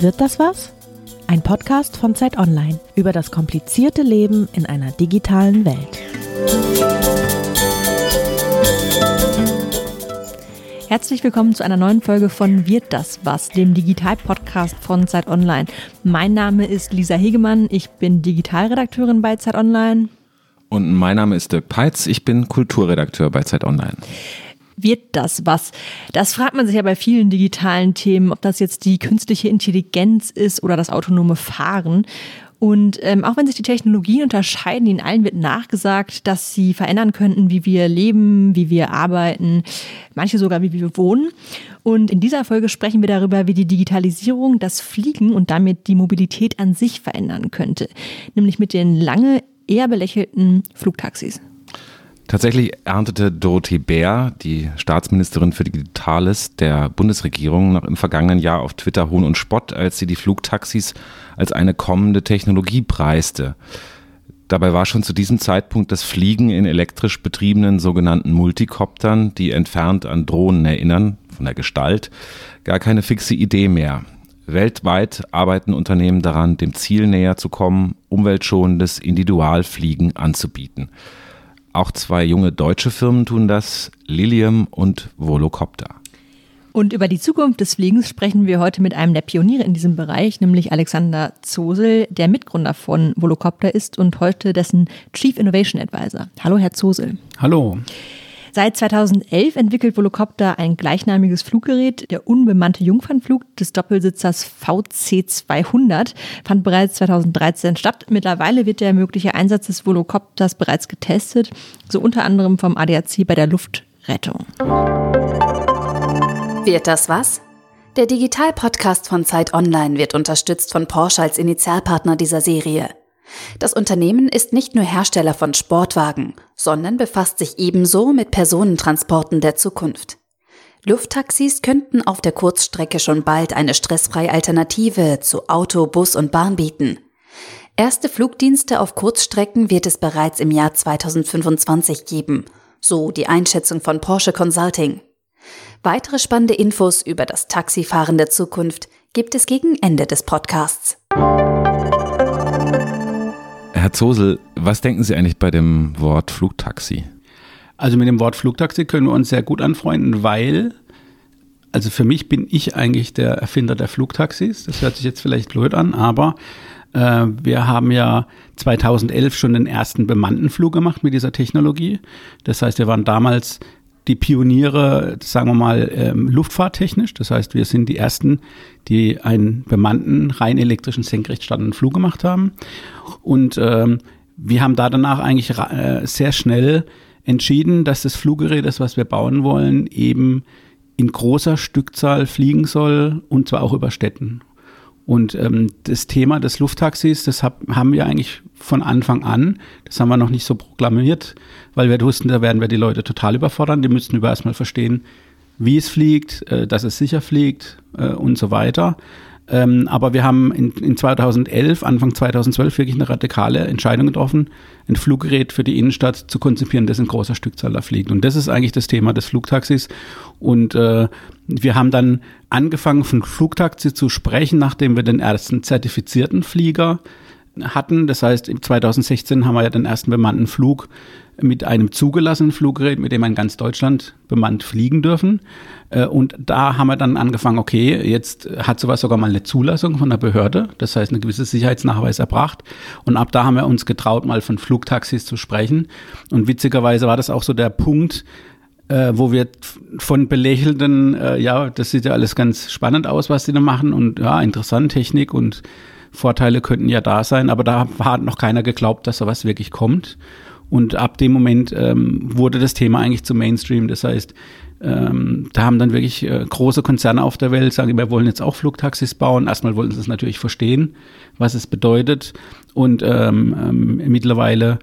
Wird das was? Ein Podcast von Zeit Online über das komplizierte Leben in einer digitalen Welt. Herzlich willkommen zu einer neuen Folge von Wird das was, dem Digital-Podcast von Zeit Online. Mein Name ist Lisa Hegemann, ich bin Digitalredakteurin bei Zeit Online. Und mein Name ist Dirk Peitz, ich bin Kulturredakteur bei Zeit Online wird das was? Das fragt man sich ja bei vielen digitalen Themen, ob das jetzt die künstliche Intelligenz ist oder das autonome Fahren. Und ähm, auch wenn sich die Technologien unterscheiden, ihnen allen wird nachgesagt, dass sie verändern könnten, wie wir leben, wie wir arbeiten, manche sogar, wie wir wohnen. Und in dieser Folge sprechen wir darüber, wie die Digitalisierung das Fliegen und damit die Mobilität an sich verändern könnte. Nämlich mit den lange eher belächelten Flugtaxis. Tatsächlich erntete Dorothee Bär, die Staatsministerin für Digitales der Bundesregierung, noch im vergangenen Jahr auf Twitter Hohn und Spott, als sie die Flugtaxis als eine kommende Technologie preiste. Dabei war schon zu diesem Zeitpunkt das Fliegen in elektrisch betriebenen sogenannten Multikoptern, die entfernt an Drohnen erinnern, von der Gestalt, gar keine fixe Idee mehr. Weltweit arbeiten Unternehmen daran, dem Ziel näher zu kommen, umweltschonendes Individualfliegen anzubieten. Auch zwei junge deutsche Firmen tun das, Lilium und Volocopter. Und über die Zukunft des Fliegens sprechen wir heute mit einem der Pioniere in diesem Bereich, nämlich Alexander Zosel, der Mitgründer von Volocopter ist und heute dessen Chief Innovation Advisor. Hallo, Herr Zosel. Hallo. Seit 2011 entwickelt Volocopter ein gleichnamiges Fluggerät. Der unbemannte Jungfernflug des Doppelsitzers VC200 fand bereits 2013 statt. Mittlerweile wird der mögliche Einsatz des Volocopters bereits getestet, so unter anderem vom ADAC bei der Luftrettung. Wird das was? Der Digital-Podcast von Zeit Online wird unterstützt von Porsche als Initialpartner dieser Serie. Das Unternehmen ist nicht nur Hersteller von Sportwagen, sondern befasst sich ebenso mit Personentransporten der Zukunft. Lufttaxis könnten auf der Kurzstrecke schon bald eine stressfreie Alternative zu Auto, Bus und Bahn bieten. Erste Flugdienste auf Kurzstrecken wird es bereits im Jahr 2025 geben, so die Einschätzung von Porsche Consulting. Weitere spannende Infos über das Taxifahren der Zukunft gibt es gegen Ende des Podcasts. Herr Zosel, was denken Sie eigentlich bei dem Wort Flugtaxi? Also mit dem Wort Flugtaxi können wir uns sehr gut anfreunden, weil, also für mich bin ich eigentlich der Erfinder der Flugtaxis. Das hört sich jetzt vielleicht blöd an, aber äh, wir haben ja 2011 schon den ersten bemannten Flug gemacht mit dieser Technologie. Das heißt, wir waren damals die Pioniere, sagen wir mal, ähm, luftfahrttechnisch. Das heißt, wir sind die Ersten, die einen bemannten, rein elektrischen, senkrecht startenden Flug gemacht haben. Und ähm, wir haben da danach eigentlich äh, sehr schnell entschieden, dass das Fluggerät, das was wir bauen wollen, eben in großer Stückzahl fliegen soll und zwar auch über Städten. Und ähm, das Thema des Lufttaxis, das hab, haben wir eigentlich von Anfang an, das haben wir noch nicht so proklamiert, weil wir wussten, da werden wir die Leute total überfordern. Die müssten über erstmal verstehen, wie es fliegt, äh, dass es sicher fliegt äh, und so weiter. Ähm, aber wir haben in, in 2011, Anfang 2012 wirklich eine radikale Entscheidung getroffen, ein Fluggerät für die Innenstadt zu konzipieren, das in großer Stückzahl da fliegt. Und das ist eigentlich das Thema des Flugtaxis. Und äh, wir haben dann angefangen, von Flugtaxi zu sprechen, nachdem wir den ersten zertifizierten Flieger hatten. Das heißt, 2016 haben wir ja den ersten bemannten Flug mit einem zugelassenen Fluggerät, mit dem in ganz Deutschland bemannt fliegen dürfen. Äh, und da haben wir dann angefangen, okay, jetzt hat sowas sogar mal eine Zulassung von der Behörde, das heißt eine gewisse Sicherheitsnachweis erbracht. Und ab da haben wir uns getraut, mal von Flugtaxis zu sprechen. Und witzigerweise war das auch so der Punkt, äh, wo wir von belächelnden, äh, ja, das sieht ja alles ganz spannend aus, was die da machen und ja, interessant, Technik und Vorteile könnten ja da sein, aber da hat noch keiner geglaubt, dass sowas wirklich kommt. Und ab dem Moment ähm, wurde das Thema eigentlich zum Mainstream. Das heißt, ähm, da haben dann wirklich äh, große Konzerne auf der Welt sagen, wir wollen jetzt auch Flugtaxis bauen. Erstmal wollten sie es natürlich verstehen, was es bedeutet. Und ähm, ähm, mittlerweile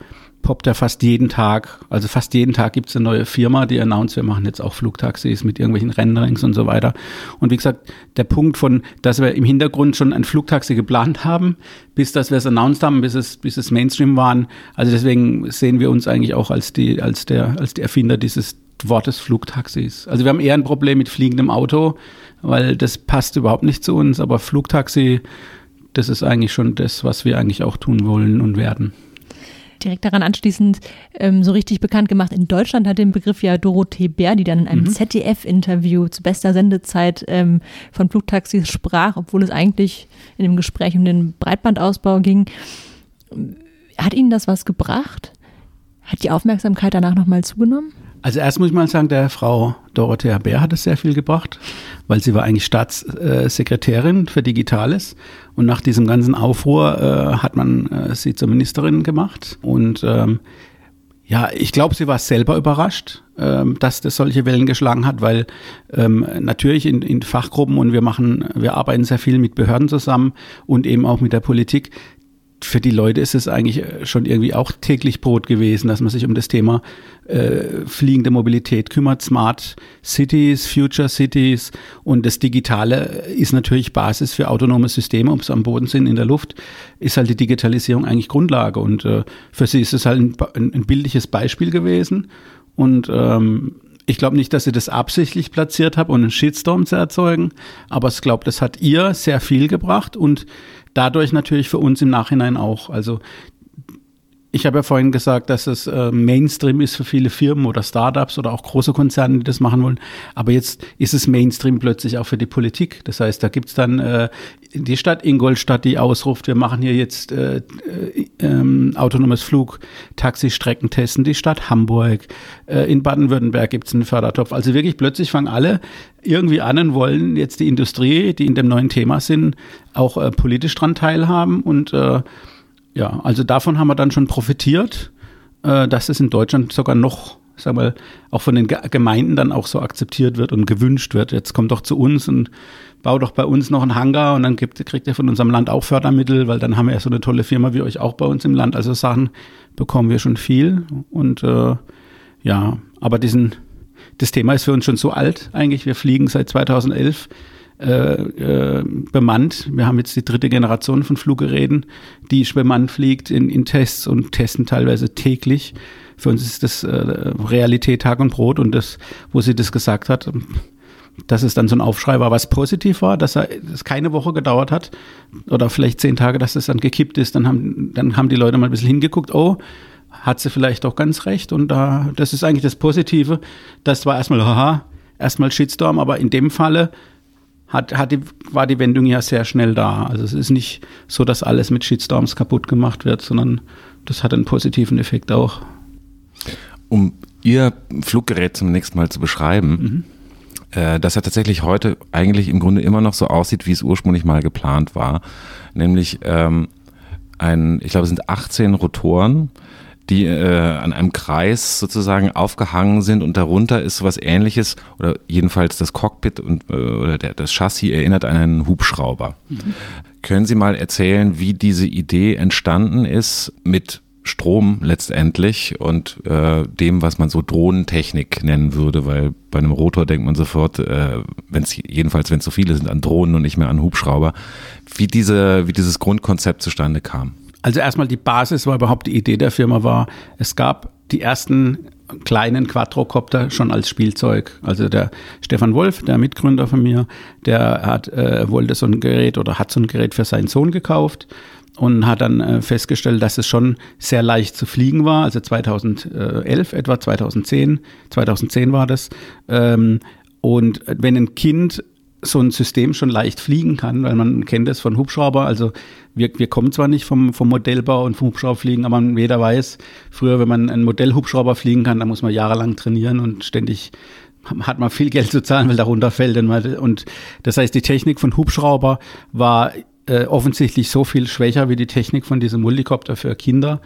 poppt er fast jeden Tag, also fast jeden Tag gibt es eine neue Firma, die announced, wir machen jetzt auch Flugtaxis mit irgendwelchen Renderings und so weiter. Und wie gesagt, der Punkt von, dass wir im Hintergrund schon ein Flugtaxi geplant haben, bis dass wir es announced haben, bis es, bis es Mainstream waren. Also deswegen sehen wir uns eigentlich auch als die, als der, als die Erfinder dieses Wortes Flugtaxis. Also wir haben eher ein Problem mit fliegendem Auto, weil das passt überhaupt nicht zu uns, aber Flugtaxi, das ist eigentlich schon das, was wir eigentlich auch tun wollen und werden direkt daran anschließend ähm, so richtig bekannt gemacht. In Deutschland hat den Begriff ja Dorothee Bär, die dann in einem mhm. ZDF-Interview zu bester Sendezeit ähm, von Flugtaxis sprach, obwohl es eigentlich in dem Gespräch um den Breitbandausbau ging. Hat Ihnen das was gebracht? Hat die Aufmerksamkeit danach nochmal zugenommen? Also erst muss ich mal sagen, der Frau Dorothea Bär hat es sehr viel gebracht, weil sie war eigentlich Staatssekretärin für Digitales. Und nach diesem ganzen Aufruhr äh, hat man äh, sie zur Ministerin gemacht. Und ähm, ja, ich glaube, sie war selber überrascht, ähm, dass das solche Wellen geschlagen hat, weil ähm, natürlich in, in Fachgruppen und wir machen, wir arbeiten sehr viel mit Behörden zusammen und eben auch mit der Politik für die Leute ist es eigentlich äh, schon irgendwie auch täglich Brot gewesen, dass man sich um das Thema äh, fliegende Mobilität kümmert, Smart Cities, Future Cities und das Digitale ist natürlich Basis für autonome Systeme, ob sie am Boden sind, in der Luft, ist halt die Digitalisierung eigentlich Grundlage. Und äh, für sie ist es halt ein, ein, ein bildliches Beispiel gewesen. Und ähm, ich glaube nicht, dass sie das absichtlich platziert habe, um einen Shitstorm zu erzeugen, aber ich glaube, das hat ihr sehr viel gebracht und dadurch natürlich für uns im Nachhinein auch. Also ich habe ja vorhin gesagt, dass es äh, Mainstream ist für viele Firmen oder Startups oder auch große Konzerne, die das machen wollen. Aber jetzt ist es Mainstream plötzlich auch für die Politik. Das heißt, da gibt's dann äh, die Stadt Ingolstadt, die ausruft, wir machen hier jetzt äh, äh, ähm, autonomes Flug, Taxistrecken testen, die Stadt Hamburg. In Baden-Württemberg gibt's einen Fördertopf. Also wirklich plötzlich fangen alle irgendwie an und wollen jetzt die Industrie, die in dem neuen Thema sind, auch politisch dran teilhaben und ja, also davon haben wir dann schon profitiert, äh, dass es in Deutschland sogar noch, sag mal, auch von den Gemeinden dann auch so akzeptiert wird und gewünscht wird. Jetzt kommt doch zu uns und bau doch bei uns noch einen Hangar und dann gibt, kriegt ihr von unserem Land auch Fördermittel, weil dann haben wir ja so eine tolle Firma wie euch auch bei uns im Land. Also Sachen bekommen wir schon viel und äh, ja, aber diesen, das Thema ist für uns schon so alt eigentlich. Wir fliegen seit 2011 äh, äh, bemannt. Wir haben jetzt die dritte Generation von Fluggeräten, die bemannt fliegt in, in Tests und testen teilweise täglich. Für uns ist das äh, Realität Tag und Brot und das, wo sie das gesagt hat, dass es dann so ein Aufschrei war, was positiv war, dass es keine Woche gedauert hat oder vielleicht zehn Tage, dass es dann gekippt ist. Dann haben, dann haben die Leute mal ein bisschen hingeguckt, oh, hat sie vielleicht auch ganz recht. Und da, das ist eigentlich das Positive. Das war erstmal, haha, erstmal Shitstorm, aber in dem Falle hat, hat die, war die Wendung ja sehr schnell da. Also es ist nicht so, dass alles mit Shitstorms kaputt gemacht wird, sondern das hat einen positiven Effekt auch. Um Ihr Fluggerät zunächst mal zu beschreiben, mhm. äh, dass er tatsächlich heute eigentlich im Grunde immer noch so aussieht, wie es ursprünglich mal geplant war. Nämlich ähm, ein, ich glaube, es sind 18 Rotoren, die äh, an einem Kreis sozusagen aufgehangen sind und darunter ist sowas ähnliches oder jedenfalls das Cockpit und äh, oder der, das Chassis erinnert an einen Hubschrauber. Mhm. Können Sie mal erzählen, wie diese Idee entstanden ist mit Strom letztendlich und äh, dem, was man so Drohnentechnik nennen würde, weil bei einem Rotor denkt man sofort, äh, wenn es jedenfalls, wenn es so viele sind, an Drohnen und nicht mehr an Hubschrauber, wie diese, wie dieses Grundkonzept zustande kam. Also erstmal die Basis war überhaupt die Idee der Firma war, es gab die ersten kleinen Quadrocopter schon als Spielzeug. Also der Stefan Wolf, der Mitgründer von mir, der hat äh, wollte so ein Gerät oder hat so ein Gerät für seinen Sohn gekauft und hat dann äh, festgestellt, dass es schon sehr leicht zu fliegen war. Also 2011 etwa, 2010, 2010 war das. Ähm, und wenn ein Kind so ein System schon leicht fliegen kann, weil man kennt es von Hubschrauber. Also wir, wir kommen zwar nicht vom, vom Modellbau und vom Hubschrauberfliegen, aber jeder weiß, früher, wenn man einen Modellhubschrauber fliegen kann, dann muss man jahrelang trainieren und ständig hat man viel Geld zu zahlen, weil darunter fällt. Und das heißt, die Technik von Hubschrauber war äh, offensichtlich so viel schwächer wie die Technik von diesem Multicopter für Kinder,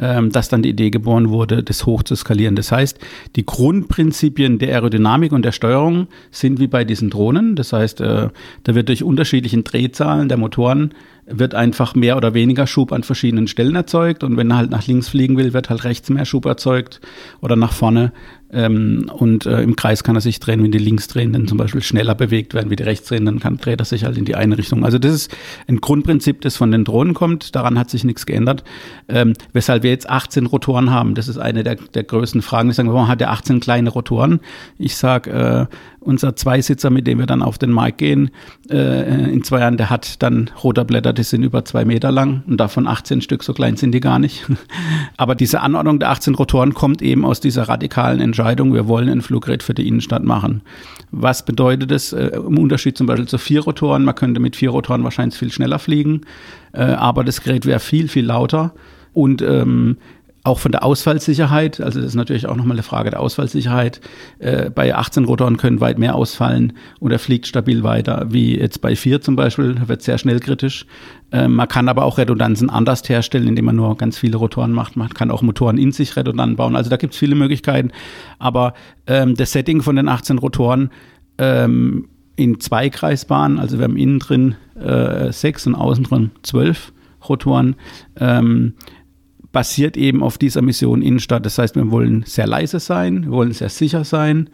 ähm, dass dann die Idee geboren wurde, das hoch zu skalieren. Das heißt, die Grundprinzipien der Aerodynamik und der Steuerung sind wie bei diesen Drohnen. Das heißt, äh, da wird durch unterschiedlichen Drehzahlen der Motoren wird einfach mehr oder weniger Schub an verschiedenen Stellen erzeugt und wenn er halt nach links fliegen will, wird halt rechts mehr Schub erzeugt oder nach vorne ähm, und äh, im Kreis kann er sich drehen, wenn die Linksdrehenden zum Beispiel schneller bewegt werden wie die Rechtsdrehenden, kann, dreht er sich halt in die eine Richtung. Also das ist ein Grundprinzip, das von den Drohnen kommt. Daran hat sich nichts geändert. Ähm, weshalb wir jetzt 18 Rotoren haben, das ist eine der, der größten Fragen. Ich sage, warum hat er 18 kleine Rotoren? Ich sage, äh, unser Zweisitzer, mit dem wir dann auf den Markt gehen, äh, in zwei Jahren, der hat dann Rotorblätter, die sind über zwei Meter lang und davon 18 Stück, so klein sind die gar nicht. Aber diese Anordnung der 18 Rotoren kommt eben aus dieser radikalen Entscheidung, wir wollen ein Fluggerät für die Innenstadt machen. Was bedeutet das äh, im Unterschied zum Beispiel zu vier Rotoren? Man könnte mit vier Rotoren wahrscheinlich viel schneller fliegen, äh, aber das Gerät wäre viel, viel lauter und ähm, auch von der Ausfallsicherheit, also das ist natürlich auch nochmal eine Frage der Ausfallsicherheit. Äh, bei 18 Rotoren können weit mehr ausfallen und er fliegt stabil weiter, wie jetzt bei 4 zum Beispiel, wird sehr schnell kritisch. Äh, man kann aber auch Redundanzen anders herstellen, indem man nur ganz viele Rotoren macht. Man kann auch Motoren in sich redundant bauen. Also da gibt es viele Möglichkeiten. Aber ähm, das Setting von den 18 Rotoren ähm, in zwei Kreisbahnen, also wir haben innen drin äh, sechs und außen drin zwölf Rotoren, ähm, basiert eben auf dieser Mission Innenstadt. Das heißt, wir wollen sehr leise sein, wir wollen sehr sicher sein.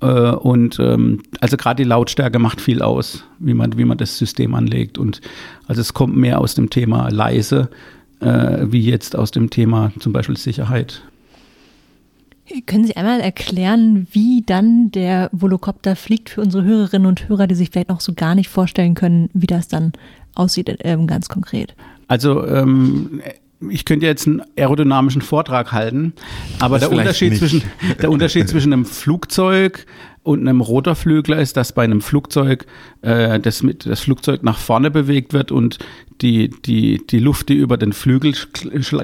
Äh, und ähm, also gerade die Lautstärke macht viel aus, wie man, wie man das System anlegt. Und also es kommt mehr aus dem Thema leise, äh, wie jetzt aus dem Thema zum Beispiel Sicherheit. Können Sie einmal erklären, wie dann der Volocopter fliegt für unsere Hörerinnen und Hörer, die sich vielleicht noch so gar nicht vorstellen können, wie das dann aussieht, ähm, ganz konkret? Also ähm, ich könnte jetzt einen aerodynamischen Vortrag halten, aber der Unterschied, zwischen, der Unterschied zwischen einem Flugzeug und einem Rotorflügler ist, dass bei einem Flugzeug äh, das, mit, das Flugzeug nach vorne bewegt wird und die, die, die Luft, die über den Flügel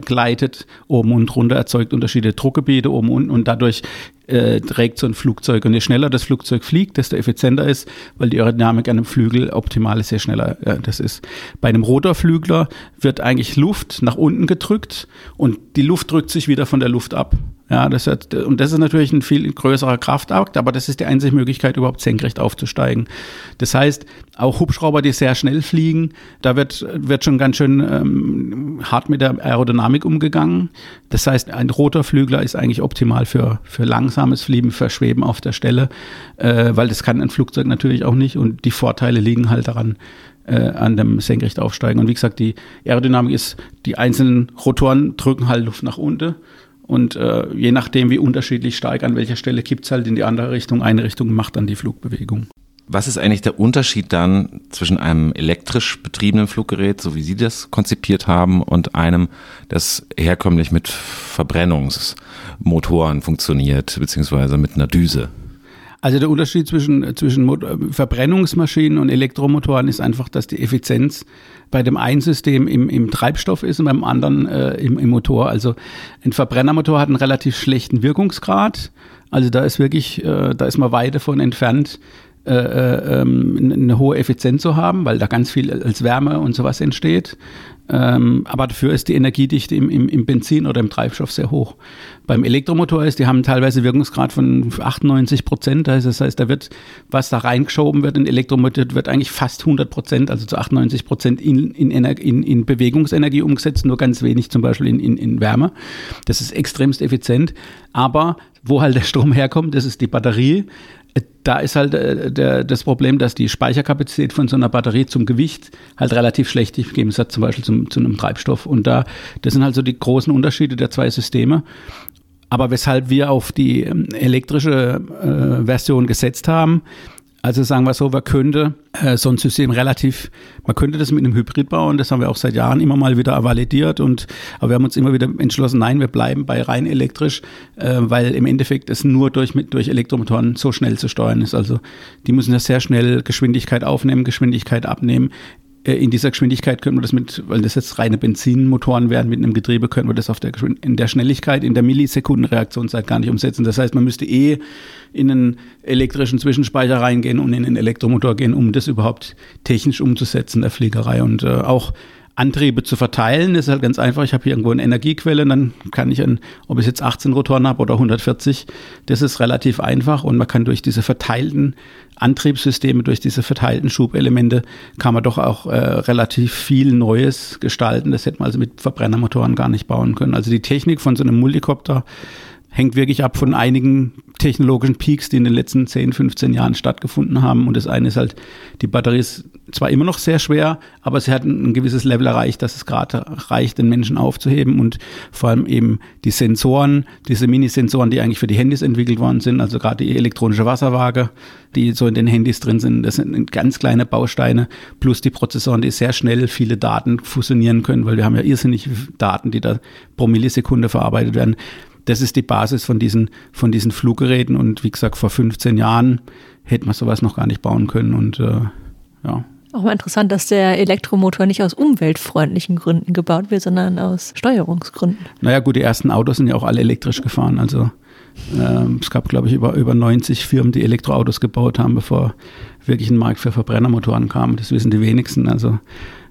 gleitet, oben und runter, erzeugt unterschiedliche Druckgebiete oben und unten und dadurch äh, trägt so ein Flugzeug. Und je schneller das Flugzeug fliegt, desto effizienter ist, weil die Aerodynamik an einem Flügel optimal ist, je schneller äh, das ist. Bei einem Rotorflügler wird eigentlich Luft nach unten gedrückt und die Luft drückt sich wieder von der Luft ab. Ja, das hat, und das ist natürlich ein viel größerer Kraftakt, aber das ist die einzige Möglichkeit, überhaupt senkrecht aufzusteigen. Das heißt, auch Hubschrauber, die sehr schnell fliegen, da wird, wird schon ganz schön ähm, hart mit der Aerodynamik umgegangen. Das heißt, ein roter Flügler ist eigentlich optimal für, für langsames Fliegen, für Schweben auf der Stelle, äh, weil das kann ein Flugzeug natürlich auch nicht und die Vorteile liegen halt daran, äh, an dem senkrecht aufsteigen. Und wie gesagt, die Aerodynamik ist, die einzelnen Rotoren drücken halt Luft nach unten und äh, je nachdem, wie unterschiedlich stark an welcher Stelle kippt es halt in die andere Richtung. Eine Richtung macht dann die Flugbewegung. Was ist eigentlich der Unterschied dann zwischen einem elektrisch betriebenen Fluggerät, so wie Sie das konzipiert haben, und einem, das herkömmlich mit Verbrennungsmotoren funktioniert, beziehungsweise mit einer Düse? Also der Unterschied zwischen, zwischen Verbrennungsmaschinen und Elektromotoren ist einfach, dass die Effizienz bei dem einen System im, im Treibstoff ist und beim anderen äh, im, im Motor. Also ein Verbrennermotor hat einen relativ schlechten Wirkungsgrad. Also da ist wirklich, äh, da ist man weit davon entfernt, äh, äh, ähm, eine hohe Effizienz zu haben, weil da ganz viel als Wärme und sowas entsteht. Ähm, aber dafür ist die Energiedichte im, im, im, Benzin oder im Treibstoff sehr hoch. Beim Elektromotor ist, die haben teilweise Wirkungsgrad von 98 Prozent. Das heißt, da wird, was da reingeschoben wird in Elektromotor, wird eigentlich fast 100 Prozent, also zu 98 Prozent in, in, in, in, Bewegungsenergie umgesetzt, nur ganz wenig zum Beispiel in, in, in Wärme. Das ist extremst effizient. Aber wo halt der Strom herkommt, das ist die Batterie da ist halt äh, der, das Problem, dass die Speicherkapazität von so einer Batterie zum Gewicht halt relativ schlecht ist, im Gegensatz zum Beispiel zum, zu einem Treibstoff. Und da, das sind halt so die großen Unterschiede der zwei Systeme. Aber weshalb wir auf die ähm, elektrische äh, Version gesetzt haben, also sagen wir so, man könnte äh, so ein System relativ, man könnte das mit einem Hybrid bauen, das haben wir auch seit Jahren immer mal wieder validiert und aber wir haben uns immer wieder entschlossen, nein, wir bleiben bei rein elektrisch, äh, weil im Endeffekt es nur durch, mit, durch Elektromotoren so schnell zu steuern ist. Also die müssen ja sehr schnell Geschwindigkeit aufnehmen, Geschwindigkeit abnehmen. Äh, in dieser Geschwindigkeit können wir das mit, weil das jetzt reine Benzinmotoren wären mit einem Getriebe, können wir das auf der, in der Schnelligkeit, in der Millisekundenreaktionszeit gar nicht umsetzen. Das heißt, man müsste eh in einen elektrischen Zwischenspeicher reingehen und in einen Elektromotor gehen, um das überhaupt technisch umzusetzen, der Fliegerei. Und äh, auch Antriebe zu verteilen. Ist halt ganz einfach. Ich habe hier irgendwo eine Energiequelle, dann kann ich, ein, ob ich jetzt 18 Rotoren habe oder 140, das ist relativ einfach und man kann durch diese verteilten Antriebssysteme, durch diese verteilten Schubelemente, kann man doch auch äh, relativ viel Neues gestalten. Das hätte man also mit Verbrennermotoren gar nicht bauen können. Also die Technik von so einem Multicopter hängt wirklich ab von einigen technologischen Peaks, die in den letzten 10, 15 Jahren stattgefunden haben. Und das eine ist halt, die Batterie ist zwar immer noch sehr schwer, aber sie hat ein, gewisses Level erreicht, dass es gerade reicht, den Menschen aufzuheben. Und vor allem eben die Sensoren, diese Mini-Sensoren, die eigentlich für die Handys entwickelt worden sind, also gerade die elektronische Wasserwaage, die so in den Handys drin sind, das sind ganz kleine Bausteine, plus die Prozessoren, die sehr schnell viele Daten fusionieren können, weil wir haben ja irrsinnig Daten, die da pro Millisekunde verarbeitet werden das ist die Basis von diesen, von diesen Fluggeräten. Und wie gesagt, vor 15 Jahren hätte man sowas noch gar nicht bauen können. Und äh, ja. Auch mal interessant, dass der Elektromotor nicht aus umweltfreundlichen Gründen gebaut wird, sondern aus Steuerungsgründen. Naja, gut, die ersten Autos sind ja auch alle elektrisch gefahren. Also äh, es gab, glaube ich, über, über 90 Firmen, die Elektroautos gebaut haben, bevor wirklich ein Markt für Verbrennermotoren kam. Das wissen die wenigsten. Also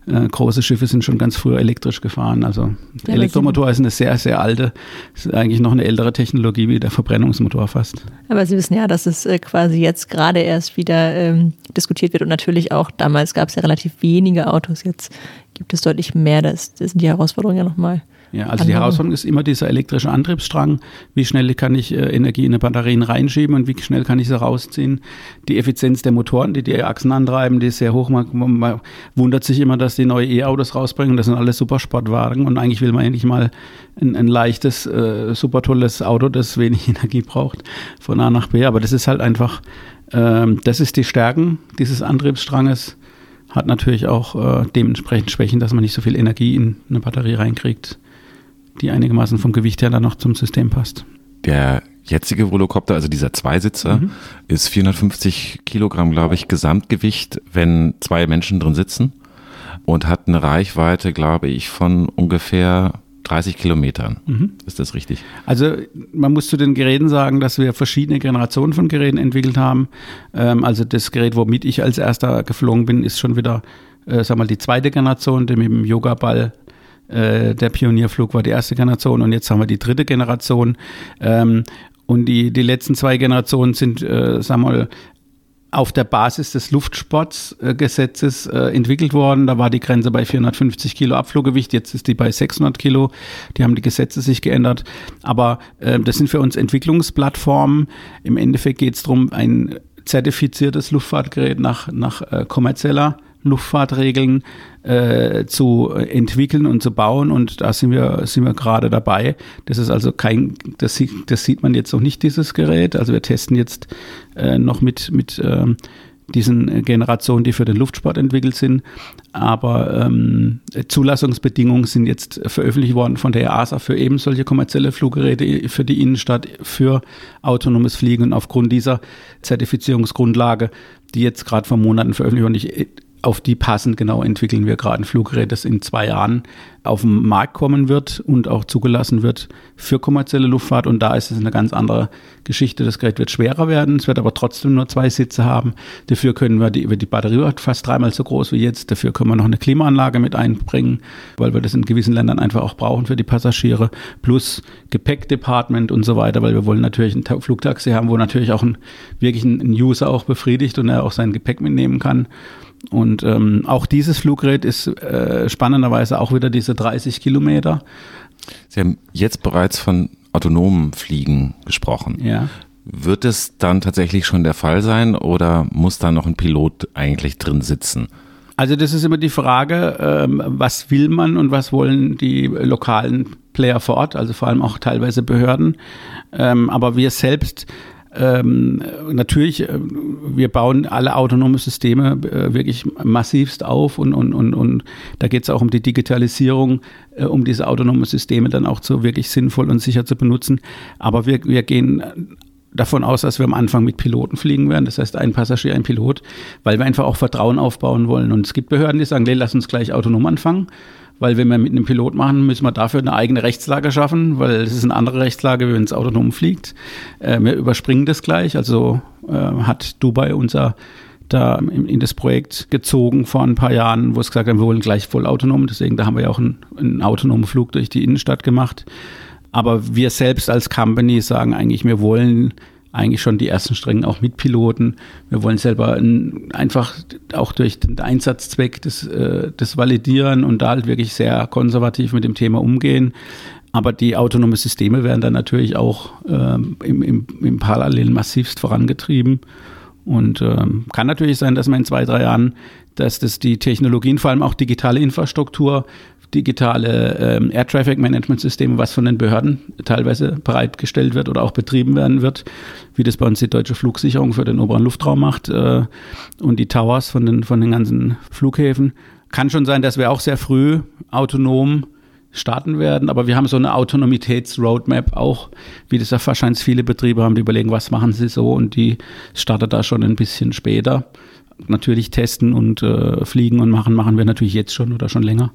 äh, große Schiffe sind schon ganz früh elektrisch gefahren. Also der Elektromotor ist eine sehr, sehr alte, ist eigentlich noch eine ältere Technologie wie der Verbrennungsmotor fast. Aber Sie wissen ja, dass es äh, quasi jetzt gerade erst wieder ähm, diskutiert wird und natürlich auch damals gab es ja relativ wenige Autos, jetzt gibt es deutlich mehr. Das, das sind die Herausforderungen ja nochmal. Ja, also die Herausforderung ist immer dieser elektrische Antriebsstrang. Wie schnell kann ich äh, Energie in eine Batterien reinschieben und wie schnell kann ich sie rausziehen? Die Effizienz der Motoren, die die Achsen antreiben, die ist sehr hoch. Man, man wundert sich immer, dass die neue E-Autos rausbringen. Das sind alles Supersportwagen und eigentlich will man endlich mal ein, ein leichtes, äh, super tolles Auto, das wenig Energie braucht von A nach B. Aber das ist halt einfach, ähm, das ist die Stärken dieses Antriebsstranges hat natürlich auch äh, dementsprechend Schwächen, dass man nicht so viel Energie in eine Batterie reinkriegt die einigermaßen vom Gewicht her dann noch zum System passt. Der jetzige Volocopter, also dieser Zweisitzer, mhm. ist 450 Kilogramm, glaube ich, Gesamtgewicht, wenn zwei Menschen drin sitzen und hat eine Reichweite, glaube ich, von ungefähr 30 Kilometern. Mhm. Ist das richtig? Also man muss zu den Geräten sagen, dass wir verschiedene Generationen von Geräten entwickelt haben. Ähm, also das Gerät, womit ich als erster geflogen bin, ist schon wieder, äh, sag mal, die zweite Generation, der mit dem Yoga-Ball äh, der Pionierflug war die erste Generation und jetzt haben wir die dritte Generation. Ähm, und die, die letzten zwei Generationen sind, äh, sagen wir mal, auf der Basis des Luftsportgesetzes äh, entwickelt worden. Da war die Grenze bei 450 Kilo Abfluggewicht, jetzt ist die bei 600 Kilo. Die haben die Gesetze sich geändert. Aber äh, das sind für uns Entwicklungsplattformen. Im Endeffekt geht es darum, ein zertifiziertes Luftfahrtgerät nach, nach äh, kommerzieller Luftfahrtregeln äh, zu entwickeln und zu bauen. Und da sind wir, sind wir gerade dabei. Das ist also kein, das, das sieht man jetzt noch nicht, dieses Gerät. Also wir testen jetzt äh, noch mit, mit ähm, diesen Generationen, die für den Luftsport entwickelt sind. Aber ähm, Zulassungsbedingungen sind jetzt veröffentlicht worden von der EASA für eben solche kommerzielle Fluggeräte für die Innenstadt, für autonomes Fliegen. Und aufgrund dieser Zertifizierungsgrundlage, die jetzt gerade vor Monaten veröffentlicht wurde, ich auf die passend genau entwickeln wir gerade ein Fluggerät, das in zwei Jahren auf den Markt kommen wird und auch zugelassen wird für kommerzielle Luftfahrt. Und da ist es eine ganz andere Geschichte. Das Gerät wird schwerer werden, es wird aber trotzdem nur zwei Sitze haben. Dafür können wir die, die Batterie wird fast dreimal so groß wie jetzt. Dafür können wir noch eine Klimaanlage mit einbringen, weil wir das in gewissen Ländern einfach auch brauchen für die Passagiere. Plus Gepäckdepartment und so weiter, weil wir wollen natürlich ein Flugtaxi haben, wo natürlich auch ein, wirklich ein User auch befriedigt und er auch sein Gepäck mitnehmen kann. Und ähm, auch dieses Fluggerät ist äh, spannenderweise auch wieder diese 30 Kilometer. Sie haben jetzt bereits von autonomen Fliegen gesprochen. Ja. Wird es dann tatsächlich schon der Fall sein oder muss da noch ein Pilot eigentlich drin sitzen? Also das ist immer die Frage, ähm, was will man und was wollen die lokalen Player vor Ort, also vor allem auch teilweise Behörden. Ähm, aber wir selbst ähm, natürlich, äh, wir bauen alle autonome Systeme äh, wirklich massivst auf und, und, und, und da geht es auch um die Digitalisierung, äh, um diese autonomen Systeme dann auch so wirklich sinnvoll und sicher zu benutzen. Aber wir, wir gehen davon aus, dass wir am Anfang mit Piloten fliegen werden. Das heißt, ein Passagier, ein Pilot, weil wir einfach auch Vertrauen aufbauen wollen. Und es gibt Behörden, die sagen, nee, lass uns gleich autonom anfangen weil wenn wir mit einem Pilot machen, müssen wir dafür eine eigene Rechtslage schaffen, weil es ist eine andere Rechtslage, wenn es autonom fliegt. Äh, wir überspringen das gleich. Also äh, hat Dubai unser da in, in, das Projekt gezogen vor ein paar Jahren, wo es gesagt haben, wir wollen gleich vollautonom. Deswegen, da haben wir ja auch einen, einen autonomen Flug durch die Innenstadt gemacht. Aber wir selbst als Company sagen eigentlich, wir wollen eigentlich schon die ersten Strecken auch mit Piloten. Wir wollen selber ein, einfach auch durch den Einsatzzweck das, äh, das validieren und da halt wirklich sehr konservativ mit dem Thema umgehen. Aber die autonomen Systeme werden dann natürlich auch ähm, im, im, im Parallel massivst vorangetrieben. Und ähm, kann natürlich sein, dass man in zwei, drei Jahren, dass das die Technologien, vor allem auch digitale Infrastruktur, digitale ähm, Air Traffic Management Systeme, was von den Behörden teilweise bereitgestellt wird oder auch betrieben werden wird, wie das bei uns die deutsche Flugsicherung für den oberen Luftraum macht äh, und die Towers von den, von den ganzen Flughäfen. Kann schon sein, dass wir auch sehr früh autonom starten werden, aber wir haben so eine Autonomitätsroadmap auch, wie das ja wahrscheinlich viele Betriebe haben, die überlegen, was machen sie so und die startet da schon ein bisschen später. Natürlich testen und äh, fliegen und machen, machen wir natürlich jetzt schon oder schon länger.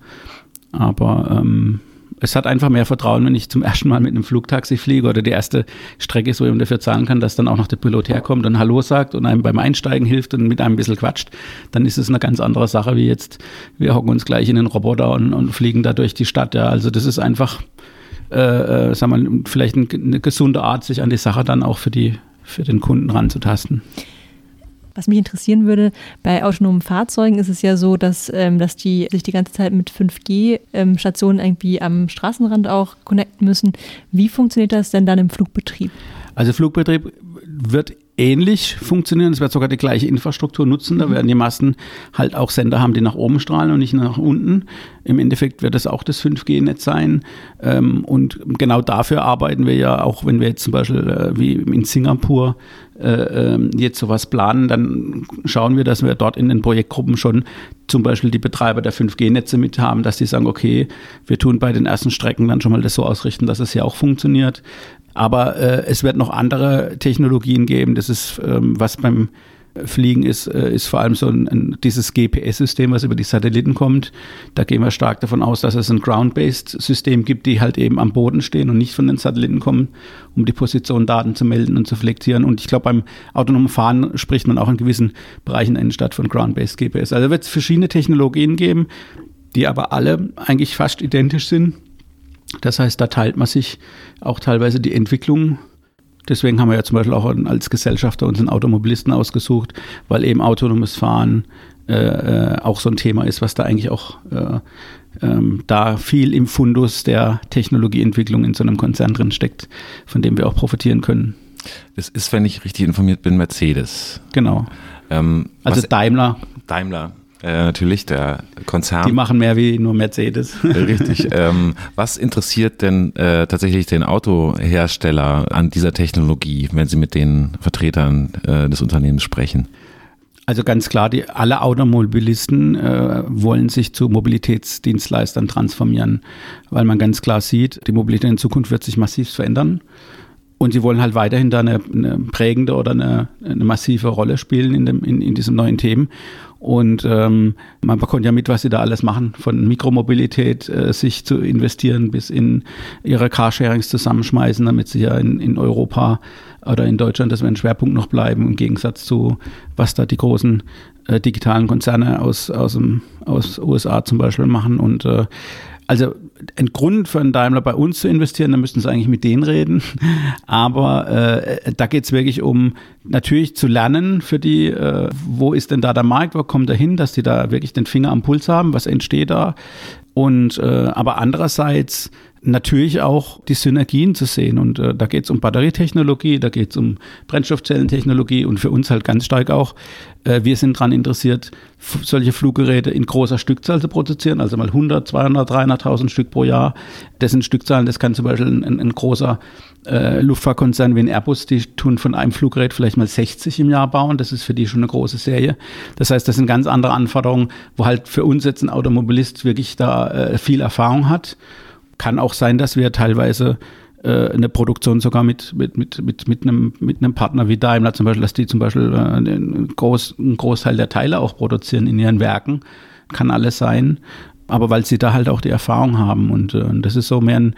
Aber ähm, es hat einfach mehr Vertrauen, wenn ich zum ersten Mal mit einem Flugtaxi fliege oder die erste Strecke wo ich dafür zahlen kann, dass dann auch noch der Pilot herkommt und Hallo sagt und einem beim Einsteigen hilft und mit einem ein bisschen quatscht, dann ist es eine ganz andere Sache, wie jetzt, wir hocken uns gleich in den Roboter und, und fliegen da durch die Stadt. Ja. Also das ist einfach, äh, äh, sagen wir, vielleicht eine gesunde Art, sich an die Sache dann auch für, die, für den Kunden ranzutasten. Was mich interessieren würde, bei autonomen Fahrzeugen ist es ja so, dass, ähm, dass die sich die ganze Zeit mit 5G-Stationen ähm, irgendwie am Straßenrand auch connecten müssen. Wie funktioniert das denn dann im Flugbetrieb? Also Flugbetrieb wird ähnlich funktionieren. Es wird sogar die gleiche Infrastruktur nutzen. Da mhm. werden die Masten halt auch Sender haben, die nach oben strahlen und nicht nach unten. Im Endeffekt wird das auch das 5G-Netz sein. Ähm, und genau dafür arbeiten wir ja auch, wenn wir jetzt zum Beispiel äh, wie in Singapur äh, ähm, jetzt sowas planen, dann schauen wir, dass wir dort in den Projektgruppen schon zum Beispiel die Betreiber der 5G-Netze mit haben, dass die sagen, okay, wir tun bei den ersten Strecken dann schon mal das so ausrichten, dass es hier auch funktioniert. Aber äh, es wird noch andere Technologien geben. Das ist, ähm, was beim Fliegen ist, äh, ist vor allem so ein, ein dieses GPS-System, was über die Satelliten kommt. Da gehen wir stark davon aus, dass es ein Ground-Based System gibt, die halt eben am Boden stehen und nicht von den Satelliten kommen, um die Position Daten zu melden und zu flektieren. Und ich glaube, beim autonomen Fahren spricht man auch in gewissen Bereichen in Stadt von Ground-Based GPS. Also wird es verschiedene Technologien geben, die aber alle eigentlich fast identisch sind das heißt, da teilt man sich auch teilweise die Entwicklung. Deswegen haben wir ja zum Beispiel auch als Gesellschafter uns einen Automobilisten ausgesucht, weil eben autonomes Fahren äh, äh, auch so ein Thema ist, was da eigentlich auch äh, ähm, da viel im Fundus der Technologieentwicklung in so einem Konzern drin steckt, von dem wir auch profitieren können. Das ist, wenn ich richtig informiert bin, Mercedes. Genau. Ähm, also Daimler. Daimler. Äh, natürlich, der Konzern. Die machen mehr wie nur Mercedes. Richtig. Ähm, was interessiert denn äh, tatsächlich den Autohersteller an dieser Technologie, wenn Sie mit den Vertretern äh, des Unternehmens sprechen? Also ganz klar, die, alle Automobilisten äh, wollen sich zu Mobilitätsdienstleistern transformieren, weil man ganz klar sieht, die Mobilität in Zukunft wird sich massiv verändern. Und sie wollen halt weiterhin da eine, eine prägende oder eine, eine, massive Rolle spielen in, dem, in, in diesen neuen Themen. Und ähm, man bekommt ja mit, was sie da alles machen, von Mikromobilität äh, sich zu investieren bis in ihre Carsharings zusammenschmeißen, damit sie ja in, in Europa oder in Deutschland, das wäre ein Schwerpunkt noch bleiben, im Gegensatz zu, was da die großen äh, digitalen Konzerne aus, aus, dem, aus USA zum Beispiel machen. Und äh, also ein Grund für einen Daimler bei uns zu investieren, da müssten sie eigentlich mit denen reden. Aber äh, da geht es wirklich um natürlich zu lernen für die, äh, wo ist denn da der Markt, wo kommt er hin, dass die da wirklich den Finger am Puls haben, was entsteht da. Und äh, aber andererseits natürlich auch die Synergien zu sehen. Und äh, da geht es um Batterietechnologie, da geht es um Brennstoffzellentechnologie und für uns halt ganz stark auch, äh, wir sind daran interessiert, solche Fluggeräte in großer Stückzahl zu produzieren, also mal 100, 200, 300.000 Stück pro Jahr. Das sind Stückzahlen, das kann zum Beispiel ein, ein, großer äh, Luftfahrtkonzern wie ein Airbus, die tun von einem Fluggerät vielleicht mal 60 im Jahr bauen. Das ist für die schon eine große Serie. Das heißt, das sind ganz andere Anforderungen, wo halt für uns jetzt ein Automobilist wirklich da äh, viel Erfahrung hat kann auch sein, dass wir teilweise äh, eine Produktion sogar mit, mit, mit, mit, mit, einem, mit einem Partner wie Daimler zum Beispiel, dass die zum Beispiel äh, einen, Groß, einen Großteil der Teile auch produzieren in ihren Werken. Kann alles sein. Aber weil sie da halt auch die Erfahrung haben. Und äh, das ist so mehr ein,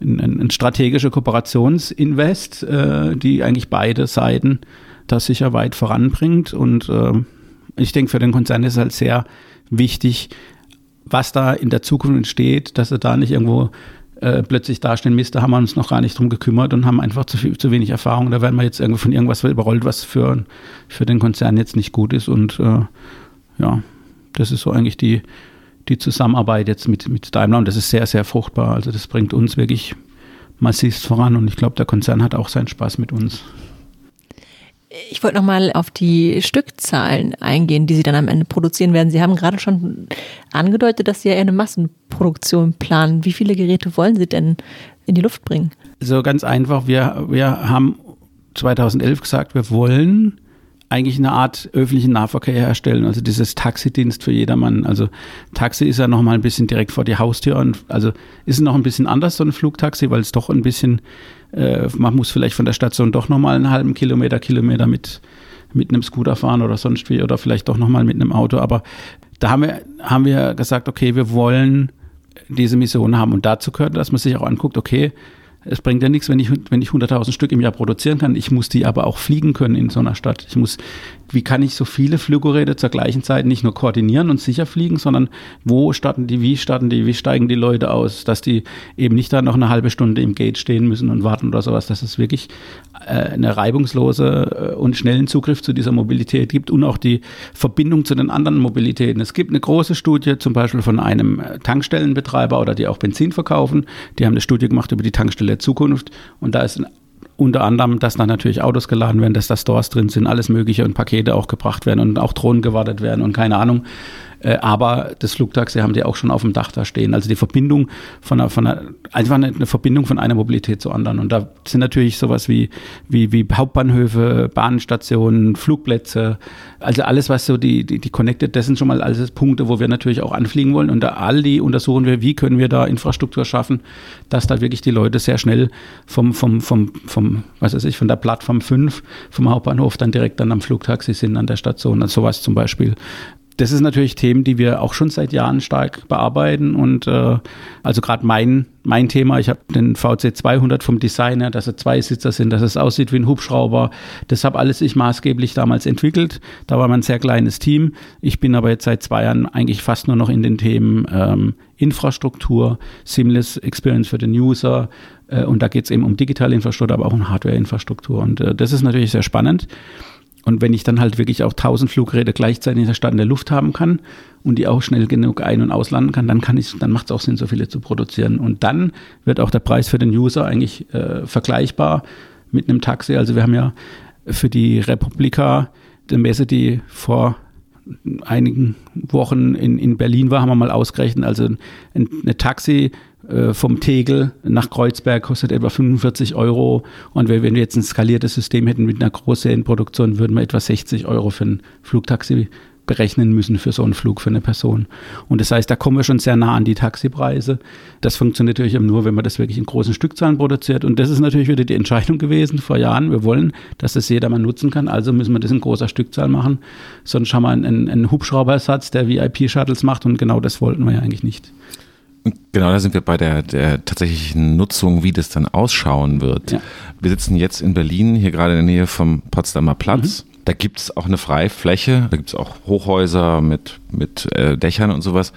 ein, ein strategischer Kooperationsinvest, äh, die eigentlich beide Seiten da sicher weit voranbringt. Und äh, Ich denke, für den Konzern ist es halt sehr wichtig, was da in der Zukunft entsteht, dass er da nicht irgendwo äh, plötzlich dastehen, Mist, da haben wir uns noch gar nicht drum gekümmert und haben einfach zu, viel, zu wenig Erfahrung. Da werden wir jetzt irgendwo von irgendwas überrollt, was für, für den Konzern jetzt nicht gut ist. Und äh, ja, das ist so eigentlich die, die Zusammenarbeit jetzt mit, mit Daimler und das ist sehr, sehr fruchtbar. Also das bringt uns wirklich massivst voran und ich glaube, der Konzern hat auch seinen Spaß mit uns. Ich wollte nochmal auf die Stückzahlen eingehen, die Sie dann am Ende produzieren werden. Sie haben gerade schon angedeutet, dass Sie ja eher eine Massenproduktion planen. Wie viele Geräte wollen Sie denn in die Luft bringen? So ganz einfach. Wir, wir haben 2011 gesagt, wir wollen eigentlich eine Art öffentlichen Nahverkehr herstellen, also dieses Taxidienst für jedermann. Also Taxi ist ja noch mal ein bisschen direkt vor die Haustür und also ist noch ein bisschen anders so ein Flugtaxi, weil es doch ein bisschen äh, man muss vielleicht von der Station doch noch mal einen halben Kilometer Kilometer mit mit einem Scooter fahren oder sonst wie oder vielleicht doch noch mal mit einem Auto, aber da haben wir haben wir gesagt, okay, wir wollen diese Mission haben und dazu gehört, dass man sich auch anguckt, okay, es bringt ja nichts, wenn ich, wenn ich 100.000 Stück im Jahr produzieren kann. Ich muss die aber auch fliegen können in so einer Stadt. Ich muss, wie kann ich so viele Fluggeräte zur gleichen Zeit nicht nur koordinieren und sicher fliegen, sondern wo starten die, wie starten die, wie steigen die Leute aus, dass die eben nicht da noch eine halbe Stunde im Gate stehen müssen und warten oder sowas, dass es wirklich äh, eine reibungslose äh, und schnellen Zugriff zu dieser Mobilität gibt und auch die Verbindung zu den anderen Mobilitäten. Es gibt eine große Studie zum Beispiel von einem äh, Tankstellenbetreiber oder die auch Benzin verkaufen. Die haben eine Studie gemacht über die Tankstelle der Zukunft. Und da ist unter anderem, dass dann natürlich Autos geladen werden, dass da Stores drin sind, alles Mögliche und Pakete auch gebracht werden und auch Drohnen gewartet werden und keine Ahnung. Äh, aber das Flugtaxi haben die auch schon auf dem Dach da stehen. Also die Verbindung von einer, von einer einfach eine, Verbindung von einer Mobilität zur anderen. Und da sind natürlich sowas wie, wie, wie Hauptbahnhöfe, Bahnstationen, Flugplätze, also alles, was so die, die, die Connected, das sind schon mal alles Punkte, wo wir natürlich auch anfliegen wollen. Und da all die untersuchen wir, wie können wir da Infrastruktur schaffen, dass da wirklich die Leute sehr schnell vom, vom, vom, vom was weiß ich, von der Plattform 5, vom Hauptbahnhof dann direkt dann am Flugtaxi sind, an der Station, also sowas zum Beispiel das ist natürlich Themen, die wir auch schon seit Jahren stark bearbeiten. Und äh, also gerade mein, mein Thema, ich habe den VC 200 vom Designer, dass er zwei Sitzer sind, dass es aussieht wie ein Hubschrauber. Das habe alles ich maßgeblich damals entwickelt. Da war man ein sehr kleines Team. Ich bin aber jetzt seit zwei Jahren eigentlich fast nur noch in den Themen ähm, Infrastruktur, Seamless Experience für den User. Äh, und da geht es eben um digitale Infrastruktur, aber auch um Hardware-Infrastruktur. Und äh, das ist natürlich sehr spannend. Und wenn ich dann halt wirklich auch 1000 Fluggeräte gleichzeitig in der Stadt in der Luft haben kann und die auch schnell genug ein- und auslanden kann, dann kann ich, dann macht es auch Sinn, so viele zu produzieren. Und dann wird auch der Preis für den User eigentlich äh, vergleichbar mit einem Taxi. Also wir haben ja für die Republika, die Messe, die vor einigen Wochen in, in Berlin war, haben wir mal ausgerechnet, also ein, eine Taxi vom Tegel nach Kreuzberg kostet etwa 45 Euro. Und wenn wir jetzt ein skaliertes System hätten mit einer Großserienproduktion, würden wir etwa 60 Euro für ein Flugtaxi berechnen müssen für so einen Flug für eine Person. Und das heißt, da kommen wir schon sehr nah an die Taxipreise. Das funktioniert natürlich nur, wenn man das wirklich in großen Stückzahlen produziert. Und das ist natürlich wieder die Entscheidung gewesen vor Jahren. Wir wollen, dass das jeder mal nutzen kann. Also müssen wir das in großer Stückzahl machen. Sonst haben wir einen, einen Hubschrauberersatz, der VIP-Shuttles macht. Und genau das wollten wir ja eigentlich nicht. Genau, da sind wir bei der, der tatsächlichen Nutzung, wie das dann ausschauen wird. Ja. Wir sitzen jetzt in Berlin, hier gerade in der Nähe vom Potsdamer Platz. Mhm. Da gibt es auch eine Freifläche, da gibt es auch Hochhäuser mit, mit äh, Dächern und sowas.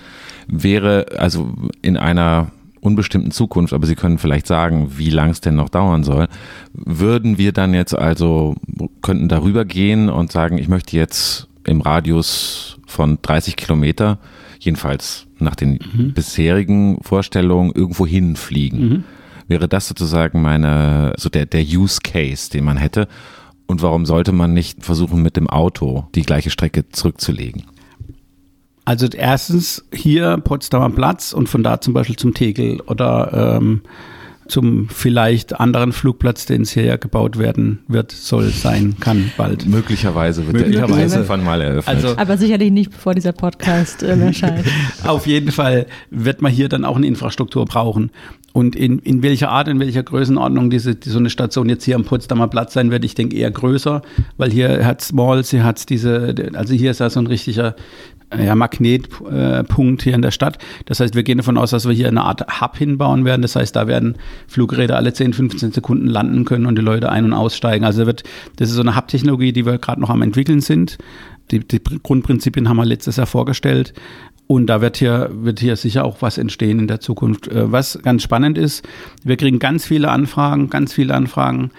Wäre also in einer unbestimmten Zukunft, aber Sie können vielleicht sagen, wie lang es denn noch dauern soll, würden wir dann jetzt also, könnten darüber gehen und sagen, ich möchte jetzt im Radius von 30 Kilometer jedenfalls nach den mhm. bisherigen Vorstellungen irgendwo hinfliegen. Mhm. Wäre das sozusagen meine, so der, der Use Case, den man hätte? Und warum sollte man nicht versuchen, mit dem Auto die gleiche Strecke zurückzulegen? Also erstens hier Potsdamer Platz und von da zum Beispiel zum Tegel oder ähm, zum vielleicht anderen Flugplatz, den es hier ja gebaut werden wird, soll, sein, kann bald. Möglicherweise wird Möglicherweise. der irgendwann mal eröffnet. Also, Aber sicherlich nicht, bevor dieser Podcast äh, erscheint. Auf jeden Fall wird man hier dann auch eine Infrastruktur brauchen. Und in, in welcher Art, in welcher Größenordnung diese, die, so eine Station jetzt hier am Potsdamer Platz sein wird, ich denke eher größer, weil hier hat es Malls, hier hat es diese, also hier ist ja so ein richtiger ja, Magnetpunkt hier in der Stadt. Das heißt, wir gehen davon aus, dass wir hier eine Art Hub hinbauen werden. Das heißt, da werden Fluggeräte alle 10, 15 Sekunden landen können und die Leute ein- und aussteigen. Also wird, das ist so eine Hub-Technologie, die wir gerade noch am entwickeln sind. die, die Grundprinzipien haben wir letztes Jahr vorgestellt. Und da wird hier, wird hier sicher auch was entstehen in der Zukunft. Äh, was ganz spannend ist, wir kriegen ganz viele Anfragen, ganz viele Anfragen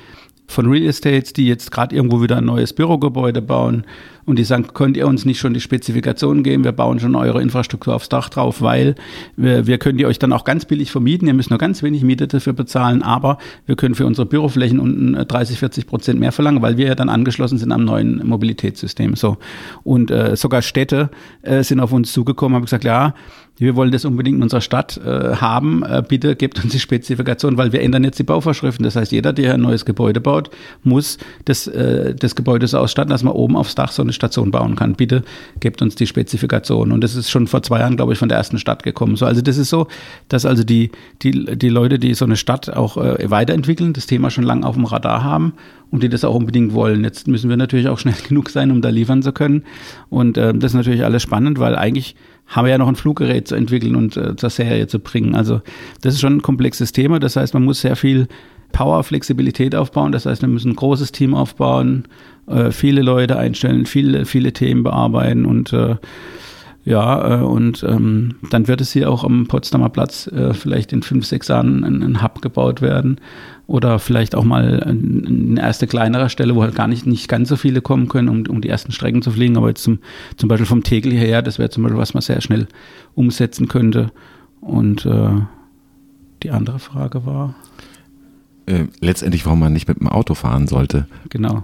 von Real Estates, die jetzt gerade irgendwo wieder ein neues Bürogebäude bauen und die sagen, könnt ihr uns nicht schon die Spezifikationen geben, wir bauen schon eure Infrastruktur aufs Dach drauf, weil wir, wir können die euch dann auch ganz billig vermieten, ihr müsst nur ganz wenig Miete dafür bezahlen, aber wir können für unsere Büroflächen unten 30, 40 Prozent mehr verlangen, weil wir ja dann angeschlossen sind am neuen Mobilitätssystem. So. Und äh, sogar Städte äh, sind auf uns zugekommen, haben gesagt, ja, wir wollen das unbedingt in unserer Stadt äh, haben, äh, bitte gebt uns die Spezifikation, weil wir ändern jetzt die Bauvorschriften. Das heißt, jeder, der ein neues Gebäude baut, muss das, äh, das Gebäude so ausstatten, dass man oben aufs Dach so eine Station bauen kann. Bitte gebt uns die Spezifikation. Und das ist schon vor zwei Jahren, glaube ich, von der ersten Stadt gekommen. So, also das ist so, dass also die, die, die Leute, die so eine Stadt auch äh, weiterentwickeln, das Thema schon lange auf dem Radar haben und die das auch unbedingt wollen. Jetzt müssen wir natürlich auch schnell genug sein, um da liefern zu können. Und äh, das ist natürlich alles spannend, weil eigentlich haben wir ja noch ein Fluggerät zu entwickeln und äh, zur Serie zu bringen. Also das ist schon ein komplexes Thema. Das heißt, man muss sehr viel Power, Flexibilität aufbauen. Das heißt, wir müssen ein großes Team aufbauen, äh, viele Leute einstellen, viele, viele Themen bearbeiten und äh, ja, äh, und ähm, dann wird es hier auch am Potsdamer Platz äh, vielleicht in fünf, sechs Jahren ein, ein, Hub gebaut werden oder vielleicht auch mal eine erste kleinere Stelle, wo halt gar nicht, nicht ganz so viele kommen können, um, um die ersten Strecken zu fliegen. Aber jetzt zum, zum Beispiel vom Tegel hierher, das wäre zum Beispiel, was man sehr schnell umsetzen könnte. Und äh, die andere Frage war. Äh, letztendlich, warum man nicht mit dem Auto fahren sollte. Genau.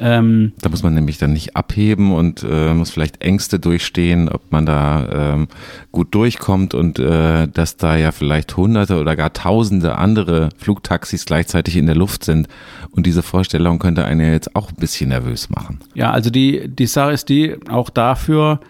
Ähm, da muss man nämlich dann nicht abheben und äh, muss vielleicht Ängste durchstehen, ob man da ähm, gut durchkommt und äh, dass da ja vielleicht hunderte oder gar tausende andere Flugtaxis gleichzeitig in der Luft sind. Und diese Vorstellung könnte einen ja jetzt auch ein bisschen nervös machen. Ja, also die, die Sache ist die, auch dafür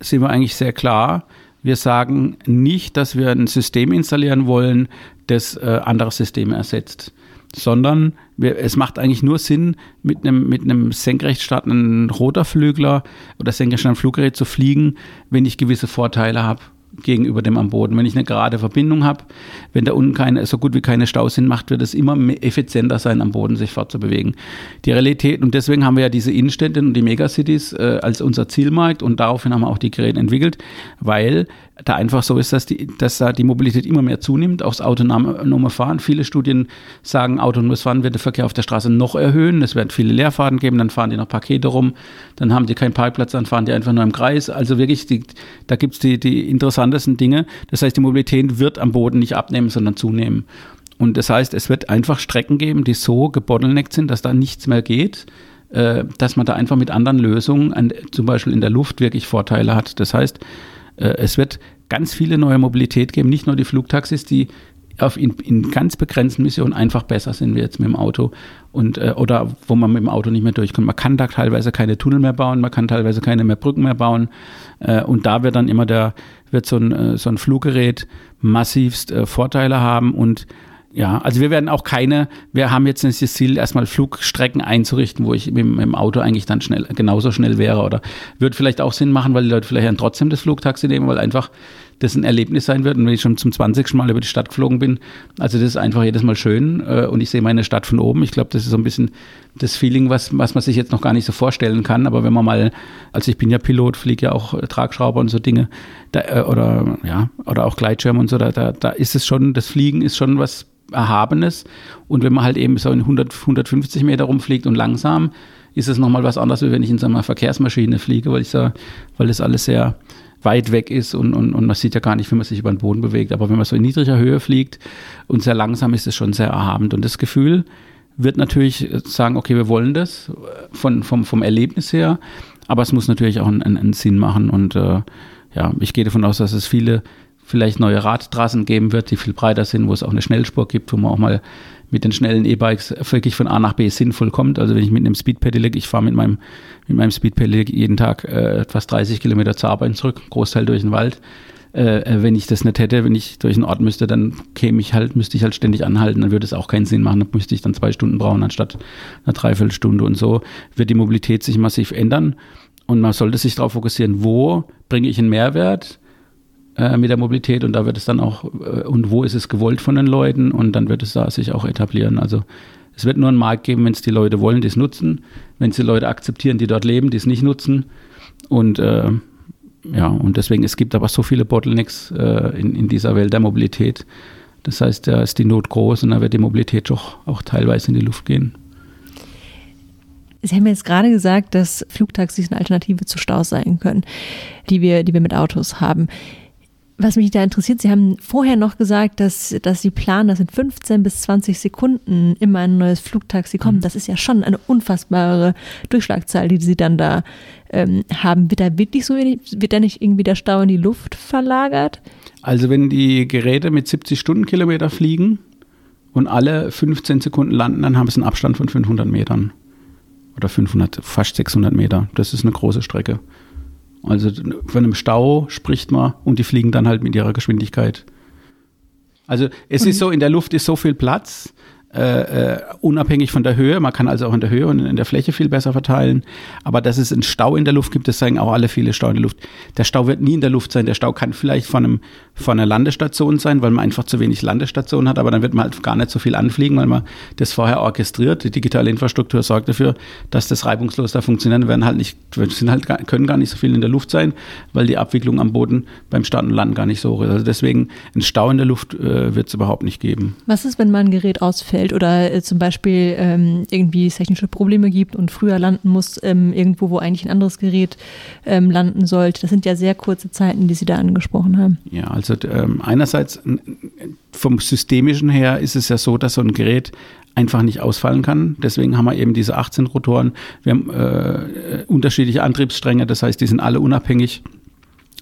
sind wir eigentlich sehr klar. Wir sagen nicht, dass wir ein System installieren wollen, das äh, andere Systeme ersetzt sondern es macht eigentlich nur Sinn, mit einem, mit einem senkrecht startenden Rotorflügler oder senkrecht startenden Fluggerät zu fliegen, wenn ich gewisse Vorteile habe gegenüber dem am Boden. Wenn ich eine gerade Verbindung habe, wenn da unten keine, so gut wie keine Staus sind, macht, wird es immer effizienter sein, am Boden sich fortzubewegen. Die Realität, und deswegen haben wir ja diese Innenstädte und die Megacities äh, als unser Zielmarkt und daraufhin haben wir auch die Geräte entwickelt, weil da einfach so ist, dass, die, dass da die Mobilität immer mehr zunimmt, auch das autonome Fahren. Viele Studien sagen, autonomes Fahren wird den Verkehr auf der Straße noch erhöhen. Es werden viele Leerfahrten geben, dann fahren die noch Pakete rum, dann haben die keinen Parkplatz, dann fahren die einfach nur im Kreis. Also wirklich, die, da gibt es die, die interessantesten Dinge. Das heißt, die Mobilität wird am Boden nicht abnehmen, sondern zunehmen. Und das heißt, es wird einfach Strecken geben, die so gebottleneckt sind, dass da nichts mehr geht äh, dass man da einfach mit anderen Lösungen, zum Beispiel in der Luft, wirklich Vorteile hat. Das heißt, es wird ganz viele neue Mobilität geben, nicht nur die Flugtaxis, die auf in, in ganz begrenzten Missionen einfach besser sind wie jetzt mit dem Auto und äh, oder wo man mit dem Auto nicht mehr durchkommt. Man kann da teilweise keine Tunnel mehr bauen, man kann teilweise keine mehr Brücken mehr bauen äh, und da wird dann immer der wird so ein äh, so ein Fluggerät massivst äh, Vorteile haben und ja, also wir werden auch keine, wir haben jetzt das Ziel, erstmal Flugstrecken einzurichten, wo ich mit, mit, dem Auto eigentlich dann schnell, genauso schnell wäre. Oder wird vielleicht auch Sinn machen, weil die Leute vielleicht dann trotzdem das Flugtaxi nehmen, weil einfach das ein Erlebnis sein wird. Und wenn ich schon zum 20. Mal über die Stadt geflogen bin, also das ist einfach jedes Mal schön äh, und ich sehe meine Stadt von oben. Ich glaube, das ist so ein bisschen das Feeling, was, was man sich jetzt noch gar nicht so vorstellen kann. Aber wenn man mal, also ich bin ja Pilot, fliege ja auch Tragschrauber und so Dinge, da, äh, oder ja, oder auch Gleitschirm und so, da, da, da ist es schon, das Fliegen ist schon was Erhabenes. Und wenn man halt eben so in 100, 150 Meter rumfliegt und langsam, ist es nochmal was anderes, wie wenn ich in so einer Verkehrsmaschine fliege, weil ich so, weil das alles sehr weit weg ist und, und, und man sieht ja gar nicht, wie man sich über den Boden bewegt. Aber wenn man so in niedriger Höhe fliegt und sehr langsam, ist es schon sehr erhabend. Und das Gefühl wird natürlich sagen, okay, wir wollen das von, vom, vom Erlebnis her, aber es muss natürlich auch einen, einen Sinn machen. Und äh, ja, ich gehe davon aus, dass es viele vielleicht neue Radtrassen geben wird, die viel breiter sind, wo es auch eine Schnellspur gibt, wo man auch mal mit den schnellen E-Bikes wirklich von A nach B sinnvoll kommt. Also wenn ich mit einem Speedpedelec, ich fahre mit meinem, mit meinem Speedpedelec jeden Tag äh, fast 30 Kilometer zur Arbeit zurück, Großteil durch den Wald. Äh, äh, wenn ich das nicht hätte, wenn ich durch einen Ort müsste, dann käme ich halt, müsste ich halt ständig anhalten, dann würde es auch keinen Sinn machen, dann müsste ich dann zwei Stunden brauchen anstatt einer Dreiviertelstunde und so wird die Mobilität sich massiv ändern und man sollte sich darauf fokussieren, wo bringe ich einen Mehrwert, äh, mit der Mobilität und da wird es dann auch, äh, und wo ist es gewollt von den Leuten und dann wird es da sich auch etablieren. Also es wird nur einen Markt geben, wenn es die Leute wollen, die es nutzen, wenn es die Leute akzeptieren, die dort leben, die es nicht nutzen. Und äh, ja, und deswegen, es gibt aber so viele Bottlenecks äh, in, in dieser Welt der Mobilität. Das heißt, da ist die Not groß und da wird die Mobilität doch auch teilweise in die Luft gehen. Sie haben jetzt gerade gesagt, dass Flugtaxis eine Alternative zu Staus sein können, die wir, die wir mit Autos haben. Was mich da interessiert, Sie haben vorher noch gesagt, dass, dass Sie planen, dass in 15 bis 20 Sekunden immer ein neues Flugtaxi kommt. Mhm. Das ist ja schon eine unfassbare Durchschlagzahl, die Sie dann da ähm, haben. Wird da wirklich so wenig, wird da nicht irgendwie der Stau in die Luft verlagert? Also wenn die Geräte mit 70 Stundenkilometer fliegen und alle 15 Sekunden landen, dann haben sie einen Abstand von 500 Metern. Oder 500, fast 600 Meter. Das ist eine große Strecke. Also von einem Stau spricht man und die fliegen dann halt mit ihrer Geschwindigkeit. Also es und ist so, in der Luft ist so viel Platz, äh, äh, unabhängig von der Höhe. Man kann also auch in der Höhe und in der Fläche viel besser verteilen. Aber dass es einen Stau in der Luft gibt, das sagen auch alle viele Stau in der Luft. Der Stau wird nie in der Luft sein. Der Stau kann vielleicht von, einem, von einer Landestation sein, weil man einfach zu wenig Landestationen hat. Aber dann wird man halt gar nicht so viel anfliegen, weil man das vorher orchestriert. Die digitale Infrastruktur sorgt dafür, dass das reibungslos da funktioniert. Wir werden halt nicht, sind halt, können gar nicht so viel in der Luft sein, weil die Abwicklung am Boden beim Starten und Landen gar nicht so hoch ist. Also deswegen ein Stau in der Luft äh, wird es überhaupt nicht geben. Was ist, wenn mal ein Gerät ausfällt? Ausfällt oder äh, zum Beispiel ähm, irgendwie technische Probleme gibt und früher landen muss, ähm, irgendwo, wo eigentlich ein anderes Gerät ähm, landen sollte. Das sind ja sehr kurze Zeiten, die Sie da angesprochen haben. Ja, also ähm, einerseits vom systemischen her ist es ja so, dass so ein Gerät einfach nicht ausfallen kann. Deswegen haben wir eben diese 18 Rotoren. Wir haben äh, unterschiedliche Antriebsstränge, das heißt, die sind alle unabhängig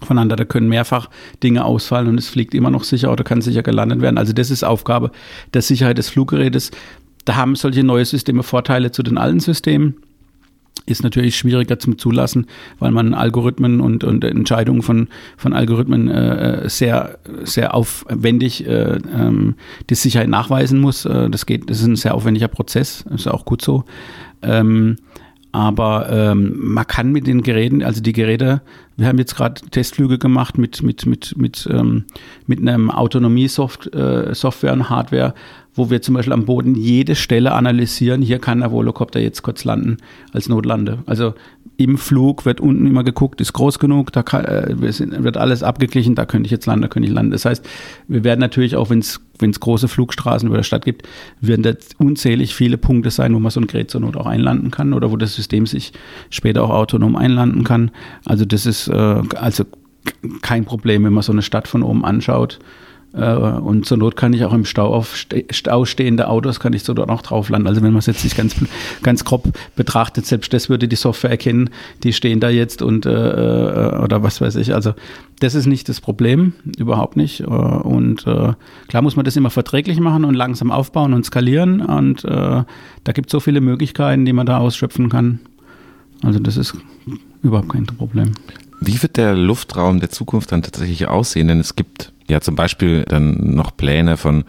voneinander. Da können mehrfach Dinge ausfallen und es fliegt immer noch sicher oder kann sicher gelandet werden. Also das ist Aufgabe der Sicherheit des Fluggerätes. Da haben solche neue Systeme Vorteile zu den alten Systemen. Ist natürlich schwieriger zum Zulassen, weil man Algorithmen und, und Entscheidungen von, von Algorithmen äh, sehr, sehr aufwendig äh, ähm, die Sicherheit nachweisen muss. Äh, das geht, das ist ein sehr aufwendiger Prozess, ist auch gut so. Ähm, aber ähm, man kann mit den Geräten, also die Geräte, wir haben jetzt gerade Testflüge gemacht mit, mit, mit, mit, ähm, mit einem Autonomie-Software äh, und Hardware, wo wir zum Beispiel am Boden jede Stelle analysieren. Hier kann der Volocopter jetzt kurz landen als Notlande. Also im Flug wird unten immer geguckt, ist groß genug, da kann, äh, wird alles abgeglichen, da könnte ich jetzt landen, da könnte ich landen. Das heißt, wir werden natürlich auch, wenn es große Flugstraßen über der Stadt gibt, werden da unzählig viele Punkte sein, wo man so ein Gerät zur Not auch einlanden kann oder wo das System sich später auch autonom einlanden kann. Also das ist äh, also kein Problem, wenn man so eine Stadt von oben anschaut. Äh, und zur Not kann ich auch im Stau auf Stau stehende Autos, kann ich so dort auch drauf landen. Also wenn man es jetzt nicht ganz, ganz grob betrachtet, selbst das würde die Software erkennen, die stehen da jetzt und äh, äh, oder was weiß ich. Also das ist nicht das Problem, überhaupt nicht. Äh, und äh, klar muss man das immer verträglich machen und langsam aufbauen und skalieren. Und äh, da gibt es so viele Möglichkeiten, die man da ausschöpfen kann. Also das ist überhaupt kein Problem. Wie wird der Luftraum der Zukunft dann tatsächlich aussehen? Denn es gibt ja zum Beispiel dann noch Pläne von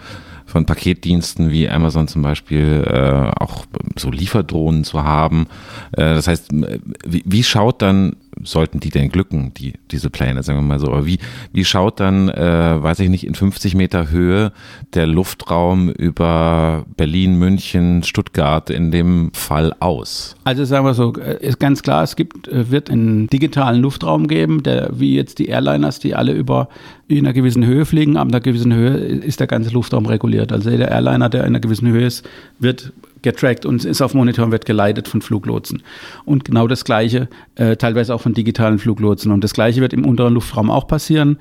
von Paketdiensten wie Amazon zum Beispiel äh, auch so Lieferdrohnen zu haben. Äh, das heißt, wie, wie schaut dann sollten die denn glücken, die, diese Pläne, sagen wir mal so. Aber wie, wie schaut dann, äh, weiß ich nicht, in 50 Meter Höhe der Luftraum über Berlin, München, Stuttgart in dem Fall aus? Also sagen wir so, äh, ist ganz klar, es gibt, äh, wird einen digitalen Luftraum geben, der, wie jetzt die Airliners, die alle über in einer gewissen Höhe fliegen, ab einer gewissen Höhe ist der ganze Luftraum reguliert. Also jeder Airliner, der in einer gewissen Höhe ist, wird getrackt und ist auf Monitor und wird geleitet von Fluglotsen. Und genau das Gleiche, äh, teilweise auch von digitalen Fluglotsen. Und das Gleiche wird im unteren Luftraum auch passieren.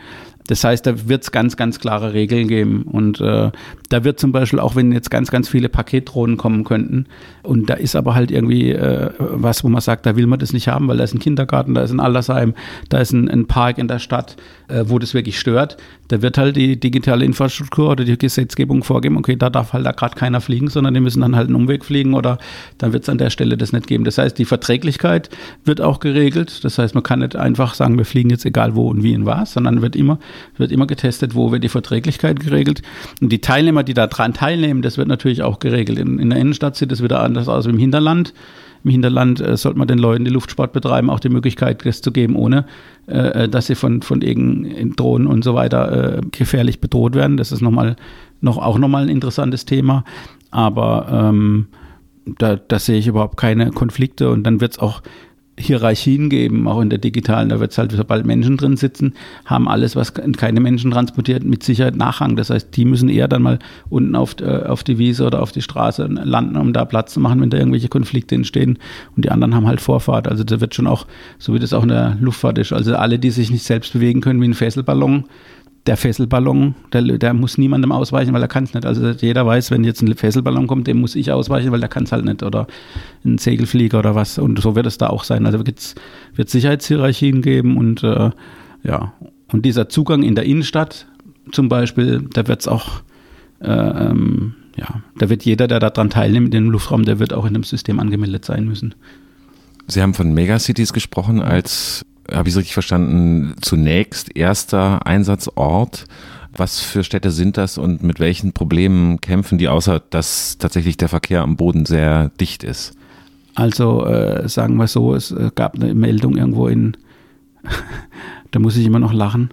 Das heißt, da wird es ganz, ganz klare Regeln geben. Und äh, da wird zum Beispiel, auch wenn jetzt ganz, ganz viele Paketdrohnen kommen könnten, und da ist aber halt irgendwie äh, was, wo man sagt, da will man das nicht haben, weil da ist ein Kindergarten, da ist ein Altersheim, da ist ein, ein Park in der Stadt, äh, wo das wirklich stört. Da wird halt die digitale Infrastruktur oder die Gesetzgebung vorgeben, okay, da darf halt da gerade keiner fliegen, sondern die müssen dann halt einen Umweg fliegen oder dann wird es an der Stelle das nicht geben. Das heißt, die Verträglichkeit wird auch geregelt. Das heißt, man kann nicht einfach sagen, wir fliegen jetzt egal wo und wie und was, sondern wird immer, wird immer getestet, wo wird die Verträglichkeit geregelt. Und die Teilnehmer, die daran teilnehmen, das wird natürlich auch geregelt. In, in der Innenstadt sieht das wieder anders aus wie im Hinterland. Im Hinterland äh, sollte man den Leuten, die Luftsport betreiben, auch die Möglichkeit, das zu geben, ohne äh, äh dass sie von, von irgendeinen Drohnen und so weiter äh, gefährlich bedroht werden. Das ist nochmal, noch, auch nochmal ein interessantes Thema. Aber ähm, da, da sehe ich überhaupt keine Konflikte und dann wird es auch Hierarchien geben, auch in der digitalen. Da wird es halt, sobald Menschen drin sitzen, haben alles, was keine Menschen transportiert, mit Sicherheit Nachhang. Das heißt, die müssen eher dann mal unten auf, äh, auf die Wiese oder auf die Straße landen, um da Platz zu machen, wenn da irgendwelche Konflikte entstehen. Und die anderen haben halt Vorfahrt. Also da wird schon auch, so wie das auch in der Luftfahrt ist, also alle, die sich nicht selbst bewegen können wie ein Fesselballon, der Fesselballon, der, der muss niemandem ausweichen, weil er kann es nicht. Also jeder weiß, wenn jetzt ein Fesselballon kommt, dem muss ich ausweichen, weil der kann es halt nicht. Oder ein Segelflieger oder was. Und so wird es da auch sein. Also wird es Sicherheitshierarchien geben und äh, ja. Und dieser Zugang in der Innenstadt zum Beispiel, da wird es auch, äh, ähm, ja, da wird jeder, der daran teilnimmt, in dem Luftraum, der wird auch in dem System angemeldet sein müssen. Sie haben von Megacities gesprochen als habe ich es richtig verstanden, zunächst erster Einsatzort. Was für Städte sind das und mit welchen Problemen kämpfen die, außer dass tatsächlich der Verkehr am Boden sehr dicht ist? Also äh, sagen wir so, es äh, gab eine Meldung irgendwo in, da muss ich immer noch lachen.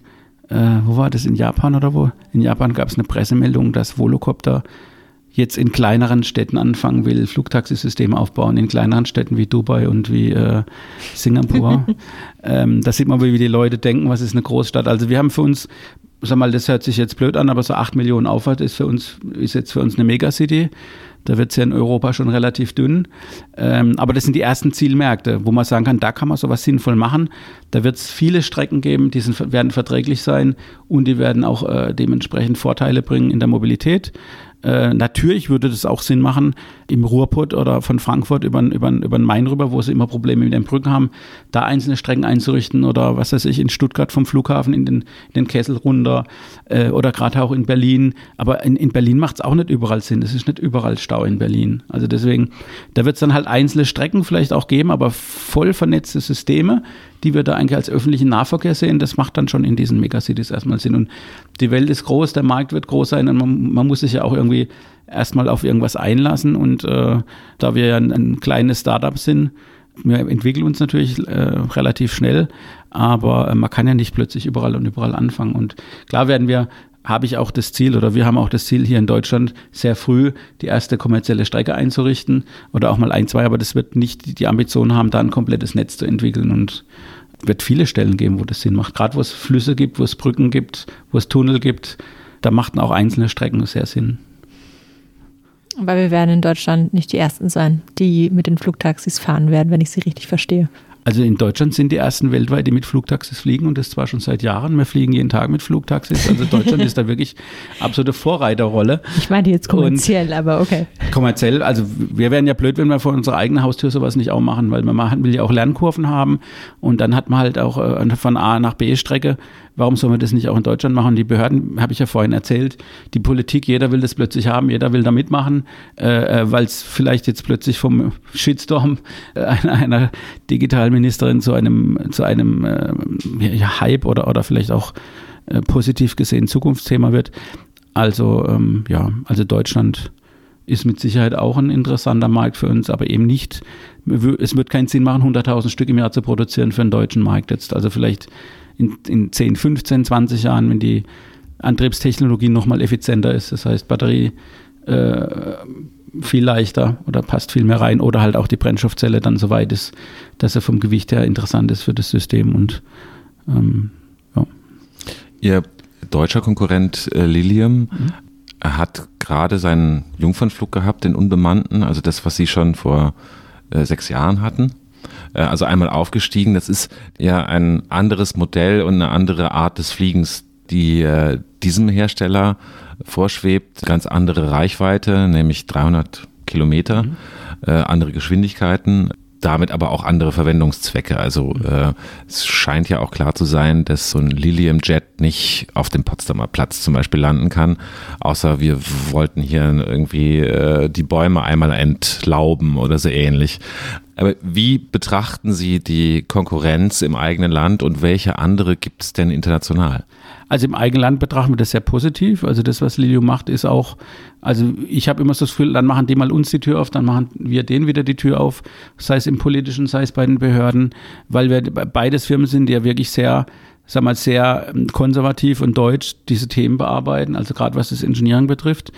Äh, wo war das? In Japan oder wo? In Japan gab es eine Pressemeldung, dass Volocopter jetzt in kleineren Städten anfangen will, Flugtaxisysteme aufbauen, in kleineren Städten wie Dubai und wie äh, Singapur. ähm, da sieht man, wie die Leute denken, was ist eine Großstadt. Also wir haben für uns, sag mal, das hört sich jetzt blöd an, aber so acht Millionen Aufwand ist für uns, ist jetzt für uns eine Megacity. Da wird es ja in Europa schon relativ dünn. Ähm, aber das sind die ersten Zielmärkte, wo man sagen kann, da kann man sowas sinnvoll machen. Da wird es viele Strecken geben, die sind, werden verträglich sein und die werden auch äh, dementsprechend Vorteile bringen in der Mobilität. Äh, natürlich würde das auch Sinn machen, im Ruhrpott oder von Frankfurt über, über, über den Main rüber, wo sie immer Probleme mit den Brücken haben, da einzelne Strecken einzurichten oder was weiß ich, in Stuttgart vom Flughafen in den, in den Kessel runter äh, oder gerade auch in Berlin. Aber in, in Berlin macht es auch nicht überall Sinn. Es ist nicht überall Stau in Berlin. Also deswegen, da wird es dann halt einzelne Strecken vielleicht auch geben, aber voll vernetzte Systeme, die wir da eigentlich als öffentlichen Nahverkehr sehen, das macht dann schon in diesen Megacities erstmal Sinn. Und die Welt ist groß, der Markt wird groß sein und man, man muss sich ja auch irgendwie erstmal auf irgendwas einlassen. Und äh, da wir ja ein, ein kleines Startup sind, wir entwickeln uns natürlich äh, relativ schnell, aber äh, man kann ja nicht plötzlich überall und überall anfangen. Und klar werden wir habe ich auch das Ziel oder wir haben auch das Ziel hier in Deutschland sehr früh die erste kommerzielle Strecke einzurichten oder auch mal ein, zwei, aber das wird nicht die Ambition haben, da ein komplettes Netz zu entwickeln und wird viele Stellen geben, wo das Sinn macht. Gerade wo es Flüsse gibt, wo es Brücken gibt, wo es Tunnel gibt, da machten auch einzelne Strecken sehr Sinn. Weil wir werden in Deutschland nicht die Ersten sein, die mit den Flugtaxis fahren werden, wenn ich sie richtig verstehe. Also in Deutschland sind die ersten weltweit, die mit Flugtaxis fliegen und das zwar schon seit Jahren. Wir fliegen jeden Tag mit Flugtaxis. Also Deutschland ist da wirklich absolute Vorreiterrolle. Ich meine jetzt kommerziell, und aber okay. Kommerziell, also wir wären ja blöd, wenn wir vor unserer eigenen Haustür sowas nicht auch machen, weil man will ja auch Lernkurven haben und dann hat man halt auch äh, von A nach B Strecke Warum soll man das nicht auch in Deutschland machen? Die Behörden, habe ich ja vorhin erzählt, die Politik, jeder will das plötzlich haben, jeder will da mitmachen, äh, äh weil es vielleicht jetzt plötzlich vom Shitstorm einer, einer Digitalministerin zu einem, zu einem äh, ja, Hype oder, oder vielleicht auch äh, positiv gesehen Zukunftsthema wird. Also ähm, ja, also Deutschland ist mit Sicherheit auch ein interessanter Markt für uns, aber eben nicht, es wird keinen Sinn machen, 100.000 Stück im Jahr zu produzieren für den deutschen Markt jetzt. Also vielleicht in, in 10, 15, 20 Jahren, wenn die Antriebstechnologie nochmal effizienter ist, das heißt Batterie äh, viel leichter oder passt viel mehr rein oder halt auch die Brennstoffzelle dann so weit ist, dass er vom Gewicht her interessant ist für das System und ähm, ja. Ihr deutscher Konkurrent äh, Lilium mhm. hat gerade seinen Jungfernflug gehabt, den unbemannten, also das, was Sie schon vor äh, sechs Jahren hatten. Äh, also einmal aufgestiegen. Das ist ja ein anderes Modell und eine andere Art des Fliegens, die äh, diesem Hersteller vorschwebt. Ganz andere Reichweite, nämlich 300 Kilometer, mhm. äh, andere Geschwindigkeiten damit aber auch andere Verwendungszwecke. Also äh, es scheint ja auch klar zu sein, dass so ein Lilium Jet nicht auf dem Potsdamer Platz zum Beispiel landen kann, außer wir wollten hier irgendwie äh, die Bäume einmal entlauben oder so ähnlich. Aber wie betrachten Sie die Konkurrenz im eigenen Land und welche andere gibt es denn international? Also im eigenen Land betrachten wir das sehr positiv. Also das, was Lilio macht, ist auch, also ich habe immer so das Gefühl, dann machen die mal uns die Tür auf, dann machen wir denen wieder die Tür auf, sei es im politischen, sei es bei den Behörden, weil wir beides Firmen sind, die ja wirklich sehr sag mal, sehr ähm, konservativ und deutsch diese Themen bearbeiten, also gerade was das Engineering betrifft.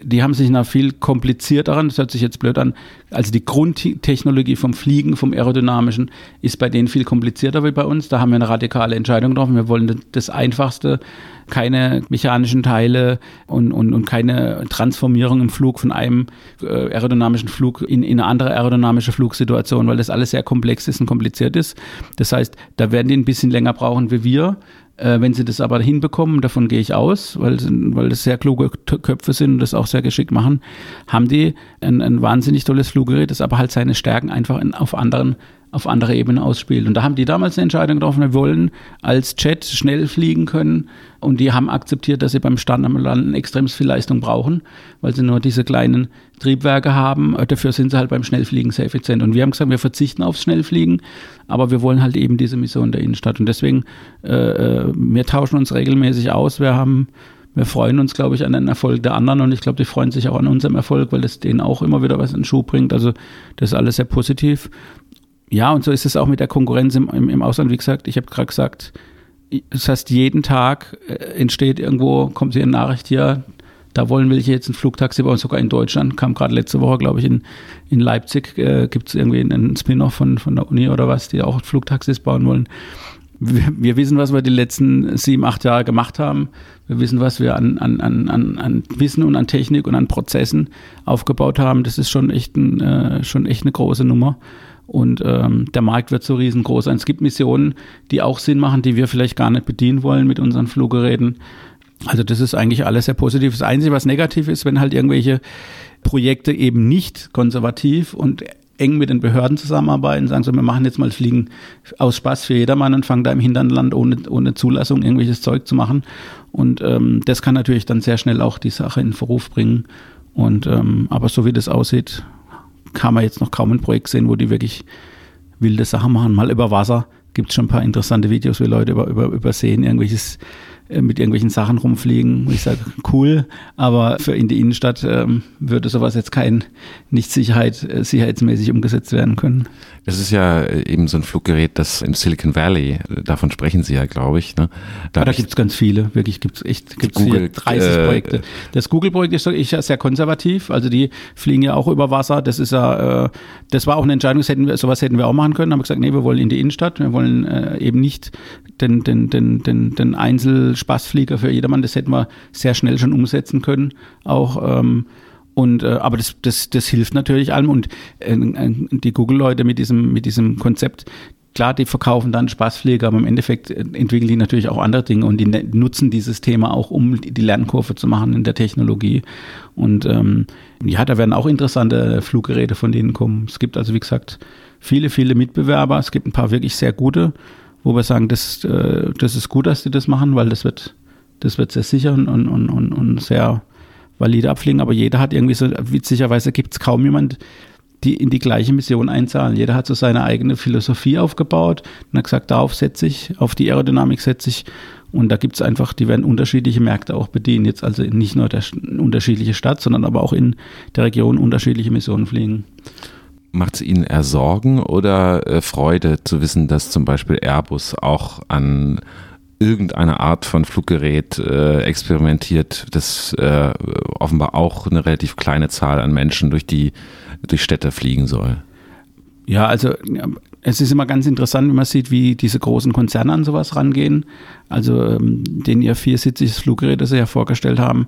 die haben sich nach viel komplizierteren, das hört sich jetzt blöd an, also die Grundtechnologie vom Fliegen, vom Aerodynamischen, ist bei denen viel komplizierter wie bei uns. Da haben wir eine radikale Entscheidung getroffen. Wir wollen das Einfachste, keine mechanischen Teile und, und, und keine Transformierung im Flug von einem äh, aerodynamischen Flug in, in eine andere aerodynamische Flugsituation, weil das alles sehr komplex ist und kompliziert ist. Das heißt, da werden die ein bisschen länger brauchen wie wir. Äh, wenn sie das aber hinbekommen, davon gehe ich aus, weil, weil das sehr kluge Köpfe sind und das auch sehr geschickt machen, haben die ein, ein wahnsinnig tolles Fluggerät, das aber halt seine Stärken einfach in, auf anderen auf andere Ebenen ausspielt. Und da haben die damals eine Entscheidung getroffen, wir wollen als Jet schnell fliegen können. Und die haben akzeptiert, dass sie beim Start am Landen extrem viel Leistung brauchen, weil sie nur diese kleinen Triebwerke haben. Dafür sind sie halt beim Schnellfliegen sehr effizient. Und wir haben gesagt, wir verzichten aufs Schnellfliegen, aber wir wollen halt eben diese Mission der Innenstadt. Und deswegen, äh, äh wir tauschen uns regelmäßig aus. Wir haben wir freuen uns, glaube ich, an den Erfolg der anderen und ich glaube, die freuen sich auch an unserem Erfolg, weil das denen auch immer wieder was in den Schuh bringt. Also das ist alles sehr positiv. Ja, und so ist es auch mit der Konkurrenz im, im, im Ausland. Wie gesagt, ich habe gerade gesagt, das heißt, jeden Tag äh, entsteht irgendwo, kommt hier eine Nachricht hier, da wollen welche jetzt ein Flugtaxi bauen, sogar in Deutschland, kam gerade letzte Woche, glaube ich, in, in Leipzig, äh, gibt es irgendwie einen Spin-off von, von der Uni oder was, die auch Flugtaxis bauen wollen. Wir, wir, wissen, was wir die letzten sieben, acht Jahre gemacht haben. Wir wissen, was wir an, an, an, an Wissen und an Technik und an Prozessen aufgebaut haben. Das ist schon echt, ein, äh, schon echt eine große Nummer. Und ähm, der Markt wird so riesengroß sein. Es gibt Missionen, die auch Sinn machen, die wir vielleicht gar nicht bedienen wollen mit unseren Fluggeräten. Also das ist eigentlich alles sehr positiv. Das Einzige, was negativ ist, wenn halt irgendwelche Projekte eben nicht konservativ und eng mit den Behörden zusammenarbeiten, sagen so, wir machen jetzt mal Fliegen aus Spaß für jedermann und fangen da im Hinterland ohne, ohne Zulassung irgendwelches Zeug zu machen. Und ähm, das kann natürlich dann sehr schnell auch die Sache in Verruf bringen. Und ähm, aber so wie das aussieht, kann man jetzt noch kaum ein Projekt sehen, wo die wirklich wilde Sachen machen. Mal über Wasser gibt es schon ein paar interessante Videos, wie Leute über, über, übersehen irgendwelches mit irgendwelchen Sachen rumfliegen. Ich sage, cool, aber für in die Innenstadt ähm, würde sowas jetzt kein nicht Sicherheit, äh, sicherheitsmäßig umgesetzt werden können. Das ist ja äh, eben so ein Fluggerät, das im Silicon Valley, davon sprechen Sie ja, glaube ich. Ne? Da da gibt es ganz viele, wirklich gibt es echt gibt's Google, 30 äh, Projekte. Das Google-Projekt ist, ja sehr konservativ, also die fliegen ja auch über Wasser. Das ist ja, äh, das war auch eine Entscheidung, das hätten wir, sowas hätten wir auch machen können. Haben wir gesagt, nee, wir wollen in die Innenstadt, wir wollen äh, eben nicht den, den, den, den, den Einzelspaßflieger für jedermann, das hätten wir sehr schnell schon umsetzen können. Auch ähm, und äh, aber das, das, das hilft natürlich allem und äh, die Google-Leute mit diesem, mit diesem Konzept, klar, die verkaufen dann Spaßpflege, aber im Endeffekt äh, entwickeln die natürlich auch andere Dinge und die ne, nutzen dieses Thema auch, um die Lernkurve zu machen in der Technologie. Und ähm, ja, da werden auch interessante Fluggeräte von denen kommen. Es gibt also, wie gesagt, viele, viele Mitbewerber. Es gibt ein paar wirklich sehr gute, wo wir sagen, das, äh, das ist gut, dass die das machen, weil das wird, das wird sehr sicher und, und, und, und sehr valide abfliegen, aber jeder hat irgendwie so, witzigerweise gibt es kaum jemand, die in die gleiche Mission einzahlen. Jeder hat so seine eigene Philosophie aufgebaut und hat gesagt, darauf setze ich, auf die Aerodynamik setze ich. Und da gibt es einfach, die werden unterschiedliche Märkte auch bedienen. Jetzt also nicht nur der unterschiedliche Stadt, sondern aber auch in der Region unterschiedliche Missionen fliegen. Macht es Ihnen eher Sorgen oder äh, Freude zu wissen, dass zum Beispiel Airbus auch an irgendeine Art von Fluggerät äh, experimentiert, das äh, offenbar auch eine relativ kleine Zahl an Menschen durch die durch Städte fliegen soll. Ja, also es ist immer ganz interessant, wenn man sieht, wie diese großen Konzerne an sowas rangehen. Also ähm, den ihr viersitziges Fluggerät, das sie ja vorgestellt haben,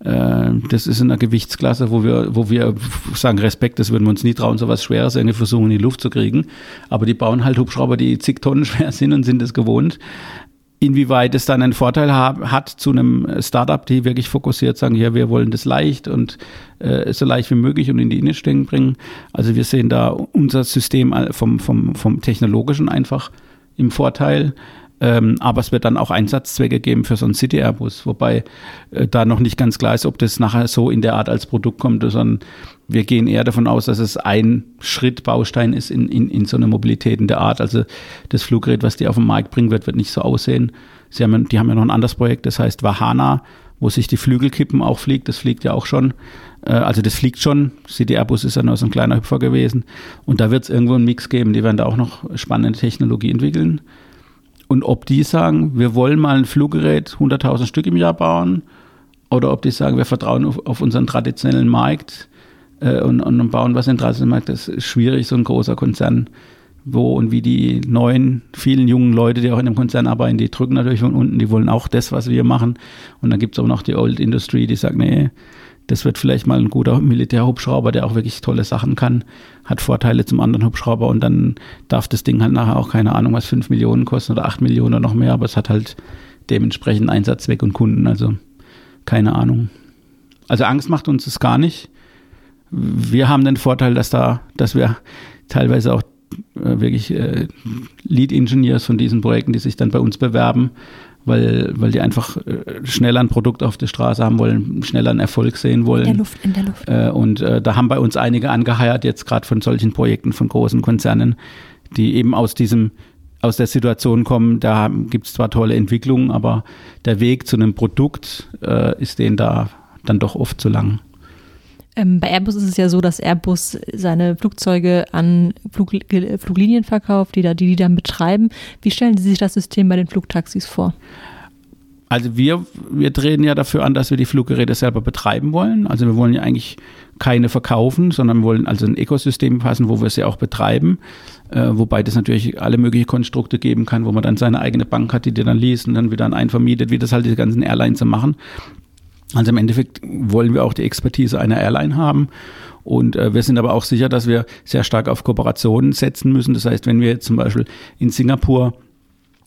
das ist in einer Gewichtsklasse, wo wir, wo wir sagen, Respekt, das würden wir uns nie trauen, sowas Schweres irgendwie versuchen in die Luft zu kriegen. Aber die bauen halt Hubschrauber, die zig Tonnen schwer sind und sind es gewohnt inwieweit es dann einen Vorteil hat zu einem Startup, die wirklich fokussiert sagen, ja, wir wollen das leicht und äh, so leicht wie möglich und in die Innenstädte bringen. Also wir sehen da unser System vom, vom, vom technologischen einfach im Vorteil. Ähm, aber es wird dann auch Einsatzzwecke geben für so einen City Airbus, wobei äh, da noch nicht ganz klar ist, ob das nachher so in der Art als Produkt kommt, sondern wir gehen eher davon aus, dass es ein Schritt Baustein ist in, in, in so einer Mobilität in der Art. Also das Fluggerät, was die auf den Markt bringen wird, wird nicht so aussehen. Sie haben, die haben ja noch ein anderes Projekt, das heißt Vahana, wo sich die Flügelkippen auch fliegt. Das fliegt ja auch schon. Äh, also das fliegt schon. City Airbus ist ja nur so ein kleiner Hüpfer gewesen. Und da wird es irgendwo einen Mix geben. Die werden da auch noch spannende Technologie entwickeln und ob die sagen, wir wollen mal ein Fluggerät 100.000 Stück im Jahr bauen oder ob die sagen, wir vertrauen auf, auf unseren traditionellen Markt äh, und, und bauen was in den traditionellen Markt. Das ist schwierig, so ein großer Konzern wo und wie die neuen, vielen jungen Leute, die auch in dem Konzern arbeiten, die drücken natürlich von unten, die wollen auch das, was wir machen. Und dann gibt es aber noch die Old Industry, die sagt, nee, das wird vielleicht mal ein guter Militärhubschrauber, der auch wirklich tolle Sachen kann, hat Vorteile zum anderen Hubschrauber und dann darf das Ding halt nachher auch keine Ahnung, was 5 Millionen kosten oder 8 Millionen oder noch mehr, aber es hat halt dementsprechend Einsatzzweck und Kunden, also keine Ahnung. Also Angst macht uns das gar nicht. Wir haben den Vorteil, dass da, dass wir teilweise auch äh, wirklich äh, Lead Engineers von diesen Projekten, die sich dann bei uns bewerben, weil, weil die einfach äh, schneller ein Produkt auf der Straße haben wollen, schneller einen Erfolg sehen wollen. In der Luft, in der Luft. Äh, und äh, da haben bei uns einige angeheiert, jetzt gerade von solchen Projekten von großen Konzernen, die eben aus diesem aus der Situation kommen, da gibt es zwar tolle Entwicklungen, aber der Weg zu einem Produkt äh, ist denen da dann doch oft zu lang. Ähm, bei Airbus ist es ja so, dass Airbus seine Flugzeuge an Flug, Fluglinien verkauft, die, da, die die dann betreiben. Wie stellen Sie sich das System bei den Flugtaxis vor? Also wir, wir treten ja dafür an, dass wir die Fluggeräte selber betreiben wollen. Also wir wollen ja eigentlich keine verkaufen, sondern wir wollen also ein Ökosystem passen, wo wir sie auch betreiben. Äh, wobei das natürlich alle möglichen Konstrukte geben kann, wo man dann seine eigene Bank hat, die dir dann liest und dann wieder an einen vermietet, wie das halt die ganzen Airlines machen. Also im Endeffekt wollen wir auch die Expertise einer Airline haben. Und äh, wir sind aber auch sicher, dass wir sehr stark auf Kooperationen setzen müssen. Das heißt, wenn wir jetzt zum Beispiel in Singapur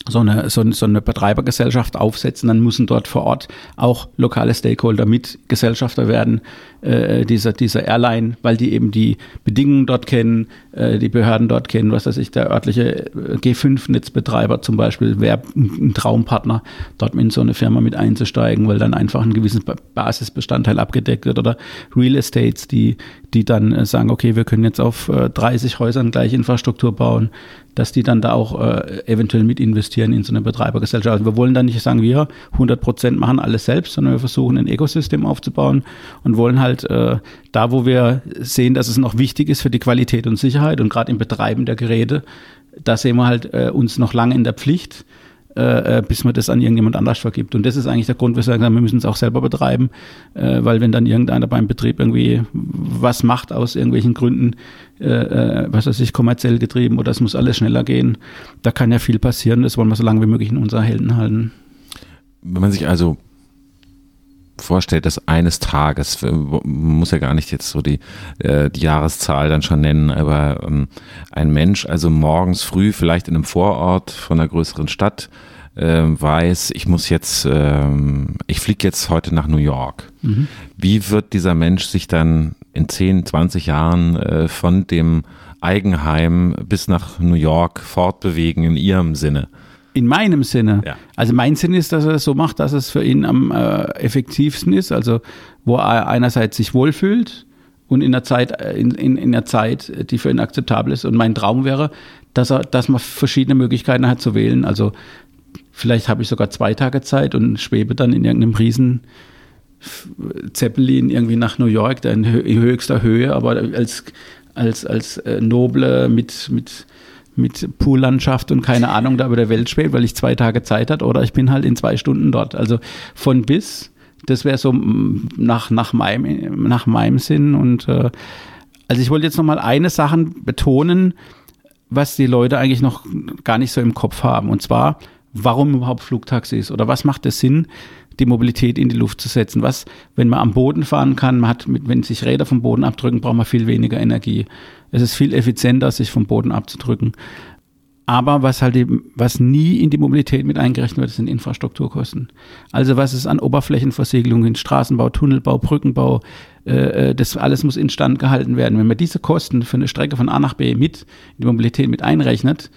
so eine, so, so eine Betreibergesellschaft aufsetzen, dann müssen dort vor Ort auch lokale Stakeholder mit Gesellschafter werden, äh, dieser, dieser Airline, weil die eben die Bedingungen dort kennen, äh, die Behörden dort kennen, was weiß ich, der örtliche äh, G5-Netzbetreiber zum Beispiel wäre ein Traumpartner, dort in so eine Firma mit einzusteigen, weil dann einfach ein gewisses Basisbestandteil abgedeckt wird oder Real Estates, die, die dann äh, sagen, okay, wir können jetzt auf 30 äh, Häusern gleich Infrastruktur bauen, dass die dann da auch eventuell mit investieren in so eine Betreibergesellschaft. Also wir wollen dann nicht sagen, wir 100 Prozent machen alles selbst, sondern wir versuchen ein Ökosystem aufzubauen und wollen halt äh, da, wo wir sehen, dass es noch wichtig ist für die Qualität und Sicherheit und gerade im Betreiben der Geräte, da sehen wir halt äh, uns noch lange in der Pflicht äh, äh, bis man das an irgendjemand anders vergibt. Und das ist eigentlich der Grund, weshalb wir sagen, wir müssen es auch selber betreiben, äh, weil wenn dann irgendeiner beim Betrieb irgendwie was macht aus irgendwelchen Gründen, äh, äh, was weiß ich, kommerziell getrieben oder es muss alles schneller gehen, da kann ja viel passieren. Das wollen wir so lange wie möglich in unserer Helden halten. Wenn man sich also vorstellt, dass eines Tages, man muss ja gar nicht jetzt so die, äh, die Jahreszahl dann schon nennen, aber ähm, ein Mensch also morgens früh vielleicht in einem Vorort von einer größeren Stadt äh, weiß, ich muss jetzt, äh, ich fliege jetzt heute nach New York. Mhm. Wie wird dieser Mensch sich dann in 10, 20 Jahren äh, von dem Eigenheim bis nach New York fortbewegen in Ihrem Sinne? In meinem Sinne. Ja. Also mein Sinn ist, dass er es so macht, dass es für ihn am äh, effektivsten ist. Also wo er einerseits sich wohlfühlt und in der Zeit, äh, in, in, in der Zeit, die für ihn akzeptabel ist. Und mein Traum wäre, dass er, dass man verschiedene Möglichkeiten hat zu wählen. Also vielleicht habe ich sogar zwei Tage Zeit und schwebe dann in irgendeinem riesen Zeppelin irgendwie nach New York, in, höchster Höhe, aber als als als äh, Noble mit mit mit Poollandschaft und keine Ahnung da über der Welt spielt, weil ich zwei Tage Zeit hat oder ich bin halt in zwei Stunden dort. Also von bis, das wäre so nach, nach, meinem, nach meinem Sinn. Und äh, also ich wollte jetzt nochmal eine Sache betonen, was die Leute eigentlich noch gar nicht so im Kopf haben. Und zwar, warum überhaupt Flugtaxis oder was macht es Sinn, die Mobilität in die Luft zu setzen. Was, wenn man am Boden fahren kann, man hat, wenn sich Räder vom Boden abdrücken, braucht man viel weniger Energie. Es ist viel effizienter, sich vom Boden abzudrücken. Aber was halt eben, was nie in die Mobilität mit eingerechnet wird, sind Infrastrukturkosten. Also was es an Oberflächenversiegelungen, Straßenbau, Tunnelbau, Brückenbau, äh, äh, das alles muss instand gehalten werden. Wenn man diese Kosten für eine Strecke von A nach B mit in die Mobilität mit einrechnet,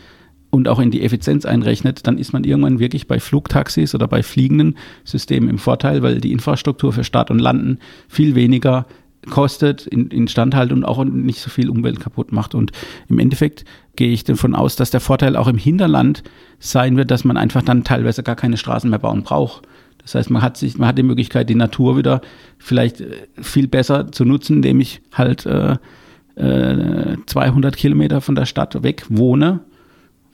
und auch in die Effizienz einrechnet, dann ist man irgendwann wirklich bei Flugtaxis oder bei fliegenden Systemen im Vorteil, weil die Infrastruktur für Start und Landen viel weniger kostet, in, Instandhaltung und auch nicht so viel Umwelt kaputt macht. Und im Endeffekt gehe ich davon aus, dass der Vorteil auch im Hinterland sein wird, dass man einfach dann teilweise gar keine Straßen mehr bauen braucht. Das heißt, man hat sich, man hat die Möglichkeit, die Natur wieder vielleicht äh, viel besser zu nutzen, indem ich halt äh, äh, 200 Kilometer von der Stadt weg wohne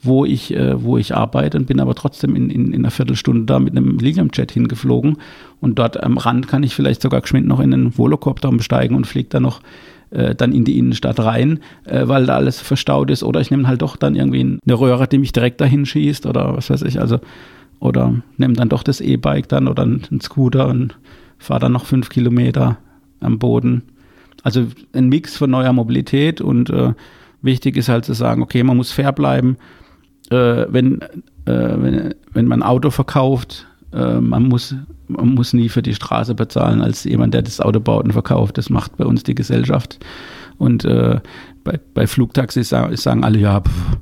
wo ich, äh, wo ich arbeite und bin aber trotzdem in, in, in einer Viertelstunde da mit einem Lilium-Jet hingeflogen. Und dort am Rand kann ich vielleicht sogar geschwind noch in einen Volocopter umsteigen und fliege dann noch äh, dann in die Innenstadt rein, äh, weil da alles verstaut ist. Oder ich nehme halt doch dann irgendwie eine Röhre, die mich direkt dahin schießt oder was weiß ich. Also, oder nehme dann doch das E-Bike dann oder einen Scooter und fahre dann noch fünf Kilometer am Boden. Also ein Mix von neuer Mobilität und äh, wichtig ist halt zu sagen, okay, man muss fair bleiben äh, wenn, äh, wenn, wenn man ein Auto verkauft, äh, man, muss, man muss nie für die Straße bezahlen als jemand, der das Auto baut und verkauft. Das macht bei uns die Gesellschaft. Und äh, bei, bei Flugtaxis sagen, alle, ja, pff,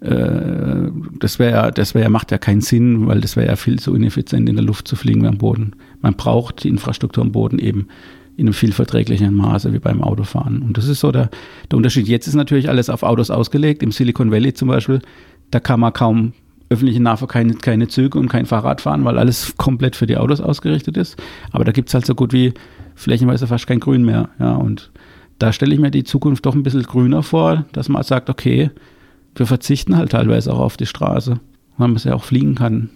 äh, das wäre, das wäre, macht ja keinen Sinn, weil das wäre ja viel zu ineffizient, in der Luft zu fliegen wie am Boden. Man braucht die Infrastruktur am Boden eben in einem viel verträglicheren Maße wie beim Autofahren. Und das ist so der, der Unterschied. Jetzt ist natürlich alles auf Autos ausgelegt. Im Silicon Valley zum Beispiel da kann man kaum öffentlichen Nahverkehr keine, keine Züge und kein Fahrrad fahren, weil alles komplett für die Autos ausgerichtet ist. Aber da gibt es halt so gut wie flächenweise fast kein Grün mehr. Ja, und da stelle ich mir die Zukunft doch ein bisschen grüner vor, dass man sagt, okay, wir verzichten halt teilweise auch auf die Straße, weil man es ja auch fliegen kann.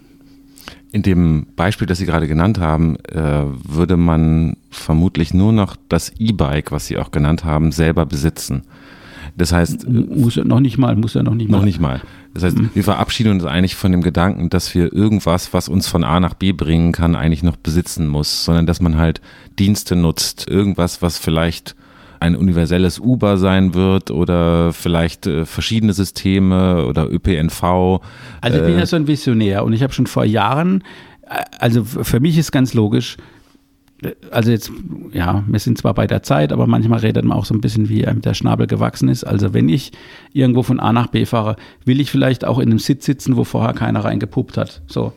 In dem Beispiel, das Sie gerade genannt haben, äh, würde man vermutlich nur noch das E-Bike, was Sie auch genannt haben, selber besitzen. Das heißt. Muss er noch nicht mal, muss er noch nicht mal. Noch nicht mal. Das heißt, mhm. wir verabschieden uns eigentlich von dem Gedanken, dass wir irgendwas, was uns von A nach B bringen kann, eigentlich noch besitzen muss, sondern dass man halt Dienste nutzt. Irgendwas, was vielleicht ein universelles Uber sein wird oder vielleicht äh, verschiedene Systeme oder ÖPNV. Also ich bin ja äh, so ein Visionär und ich habe schon vor Jahren, äh, also für mich ist ganz logisch, also jetzt, ja, wir sind zwar bei der Zeit, aber manchmal redet man auch so ein bisschen, wie einem der Schnabel gewachsen ist. Also wenn ich irgendwo von A nach B fahre, will ich vielleicht auch in einem Sitz sitzen, wo vorher keiner reingepuppt hat. So,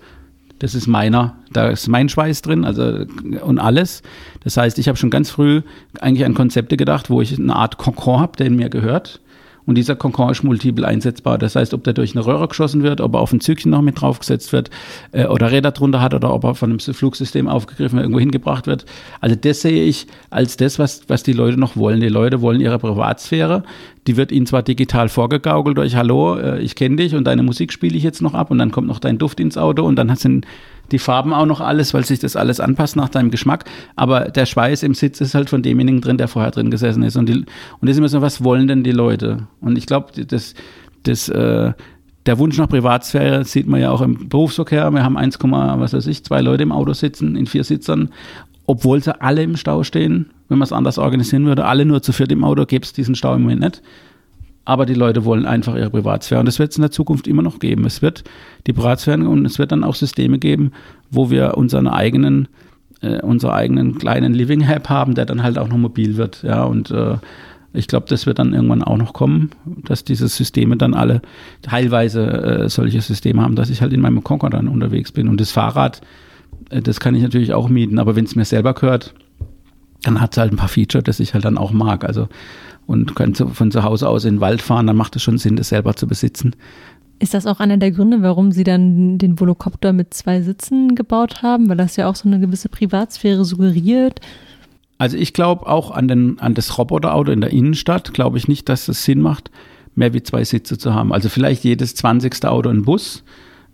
das ist meiner, da ist mein Schweiß drin, also und alles. Das heißt, ich habe schon ganz früh eigentlich an Konzepte gedacht, wo ich eine Art Kokon habe, der in mir gehört und dieser Konkord ist multiple einsetzbar. Das heißt, ob der durch eine Röhre geschossen wird, ob er auf ein Zügchen noch mit draufgesetzt wird äh, oder Räder drunter hat oder ob er von einem Flugsystem aufgegriffen irgendwo hingebracht wird. Also das sehe ich als das, was, was die Leute noch wollen. Die Leute wollen ihre Privatsphäre. Die wird ihnen zwar digital vorgegaukelt durch Hallo, äh, ich kenne dich und deine Musik spiele ich jetzt noch ab und dann kommt noch dein Duft ins Auto und dann sind die Farben auch noch alles, weil sich das alles anpasst nach deinem Geschmack. Aber der Schweiß im Sitz ist halt von demjenigen drin, der vorher drin gesessen ist. Und, die, und das ist immer so, was wollen denn die Leute? Und ich glaube, das, das, äh, der Wunsch nach Privatsphäre sieht man ja auch im Berufsverkehr. Wir haben 1, was weiß ich, zwei Leute im Auto sitzen, in vier Sitzern, obwohl sie alle im Stau stehen. Wenn man es anders organisieren würde, alle nur zu viert im Auto, gäbe es diesen Stau im Moment nicht aber die Leute wollen einfach ihre Privatsphäre. Und das wird es in der Zukunft immer noch geben. Es wird die Privatsphäre und es wird dann auch Systeme geben, wo wir unseren eigenen, äh, unseren eigenen kleinen Living Hub haben, der dann halt auch noch mobil wird. Ja, und äh, ich glaube, das wird dann irgendwann auch noch kommen, dass diese Systeme dann alle teilweise äh, solche Systeme haben, dass ich halt in meinem Concord dann unterwegs bin. Und das Fahrrad, äh, das kann ich natürlich auch mieten, aber wenn es mir selber gehört, dann hat es halt ein paar Feature, das ich halt dann auch mag. Also und können von zu Hause aus in den Wald fahren, dann macht es schon Sinn, das selber zu besitzen. Ist das auch einer der Gründe, warum Sie dann den Volocopter mit zwei Sitzen gebaut haben? Weil das ja auch so eine gewisse Privatsphäre suggeriert. Also ich glaube auch an, den, an das Roboterauto in der Innenstadt, glaube ich nicht, dass es Sinn macht, mehr wie zwei Sitze zu haben. Also vielleicht jedes 20. Auto ein Bus,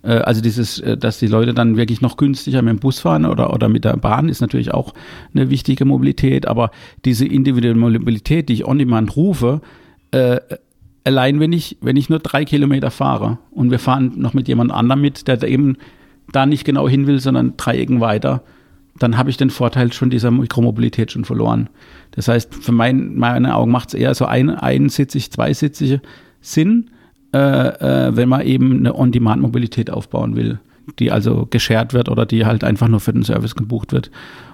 also dieses, äh, dass die Leute dann wirklich noch günstiger mit dem Bus fahren oder, oder mit der Bahn ist natürlich auch eine wichtige Mobilität, aber diese individuelle Mobilität, die ich on demand rufe, äh, allein wenn ich, wenn ich nur drei Kilometer fahre und wir fahren noch mit jemand anderem mit, der da eben da nicht genau hin will, sondern drei Ecken weiter, dann habe ich den Vorteil schon dieser Mikromobilität schon verloren. Das heißt, für mein, meine Augen macht es eher so ein, einsitzig, zweisitzige Sinn äh, äh, wenn man eben eine On-Demand-Mobilität aufbauen will, die also geshared wird oder die halt einfach nur für den Service gebucht wird.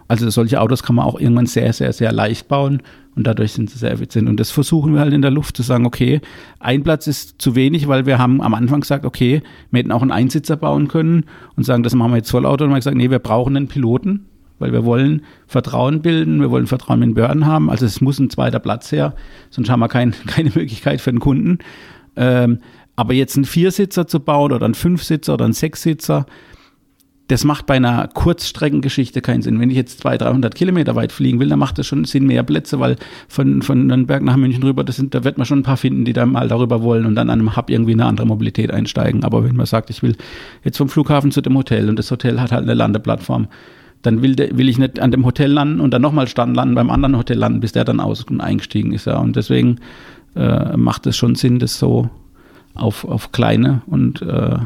Also solche Autos kann man auch irgendwann sehr, sehr, sehr leicht bauen und dadurch sind sie sehr effizient. Und das versuchen wir halt in der Luft zu sagen, okay, ein Platz ist zu wenig, weil wir haben am Anfang gesagt, okay, wir hätten auch einen Einsitzer bauen können und sagen, das machen wir jetzt Vollauto. Und wir haben gesagt, nee, wir brauchen einen Piloten, weil wir wollen Vertrauen bilden, wir wollen Vertrauen in den Behörden haben. Also es muss ein zweiter Platz her, sonst haben wir kein, keine Möglichkeit für den Kunden. Ähm, aber jetzt einen Viersitzer zu bauen oder einen Fünfsitzer oder einen Sechssitzer, das macht bei einer Kurzstreckengeschichte keinen Sinn. Wenn ich jetzt 200, 300 Kilometer weit fliegen will, dann macht das schon Sinn, mehr Plätze, weil von, von Nürnberg nach München rüber, das sind, da wird man schon ein paar finden, die da mal darüber wollen und dann an einem Hub irgendwie eine andere Mobilität einsteigen. Aber wenn man sagt, ich will jetzt vom Flughafen zu dem Hotel und das Hotel hat halt eine Landeplattform, dann will, de, will ich nicht an dem Hotel landen und dann nochmal stand landen, beim anderen Hotel landen, bis der dann aus und eingestiegen ist. Ja. Und deswegen äh, macht es schon Sinn, das so auf, auf kleine und äh,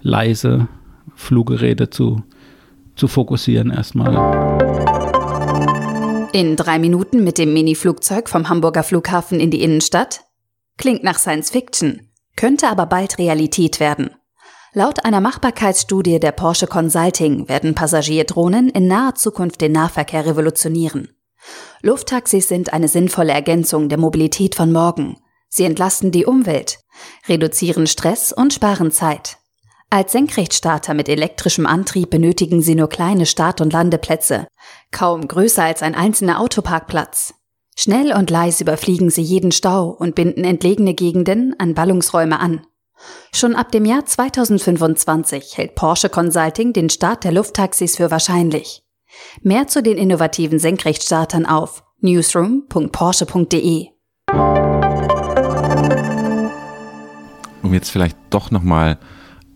leise Fluggeräte zu, zu fokussieren erstmal. In drei Minuten mit dem Mini-Flugzeug vom Hamburger Flughafen in die Innenstadt? Klingt nach Science Fiction, könnte aber bald Realität werden. Laut einer Machbarkeitsstudie der Porsche Consulting werden Passagierdrohnen in naher Zukunft den Nahverkehr revolutionieren. Lufttaxis sind eine sinnvolle Ergänzung der Mobilität von morgen. Sie entlasten die Umwelt, reduzieren Stress und sparen Zeit. Als Senkrechtstarter mit elektrischem Antrieb benötigen sie nur kleine Start- und Landeplätze, kaum größer als ein einzelner Autoparkplatz. Schnell und leise überfliegen sie jeden Stau und binden entlegene Gegenden an Ballungsräume an. Schon ab dem Jahr 2025 hält Porsche Consulting den Start der Lufttaxis für wahrscheinlich. Mehr zu den innovativen Senkrechtstartern auf newsroom.porsche.de. Um jetzt vielleicht doch nochmal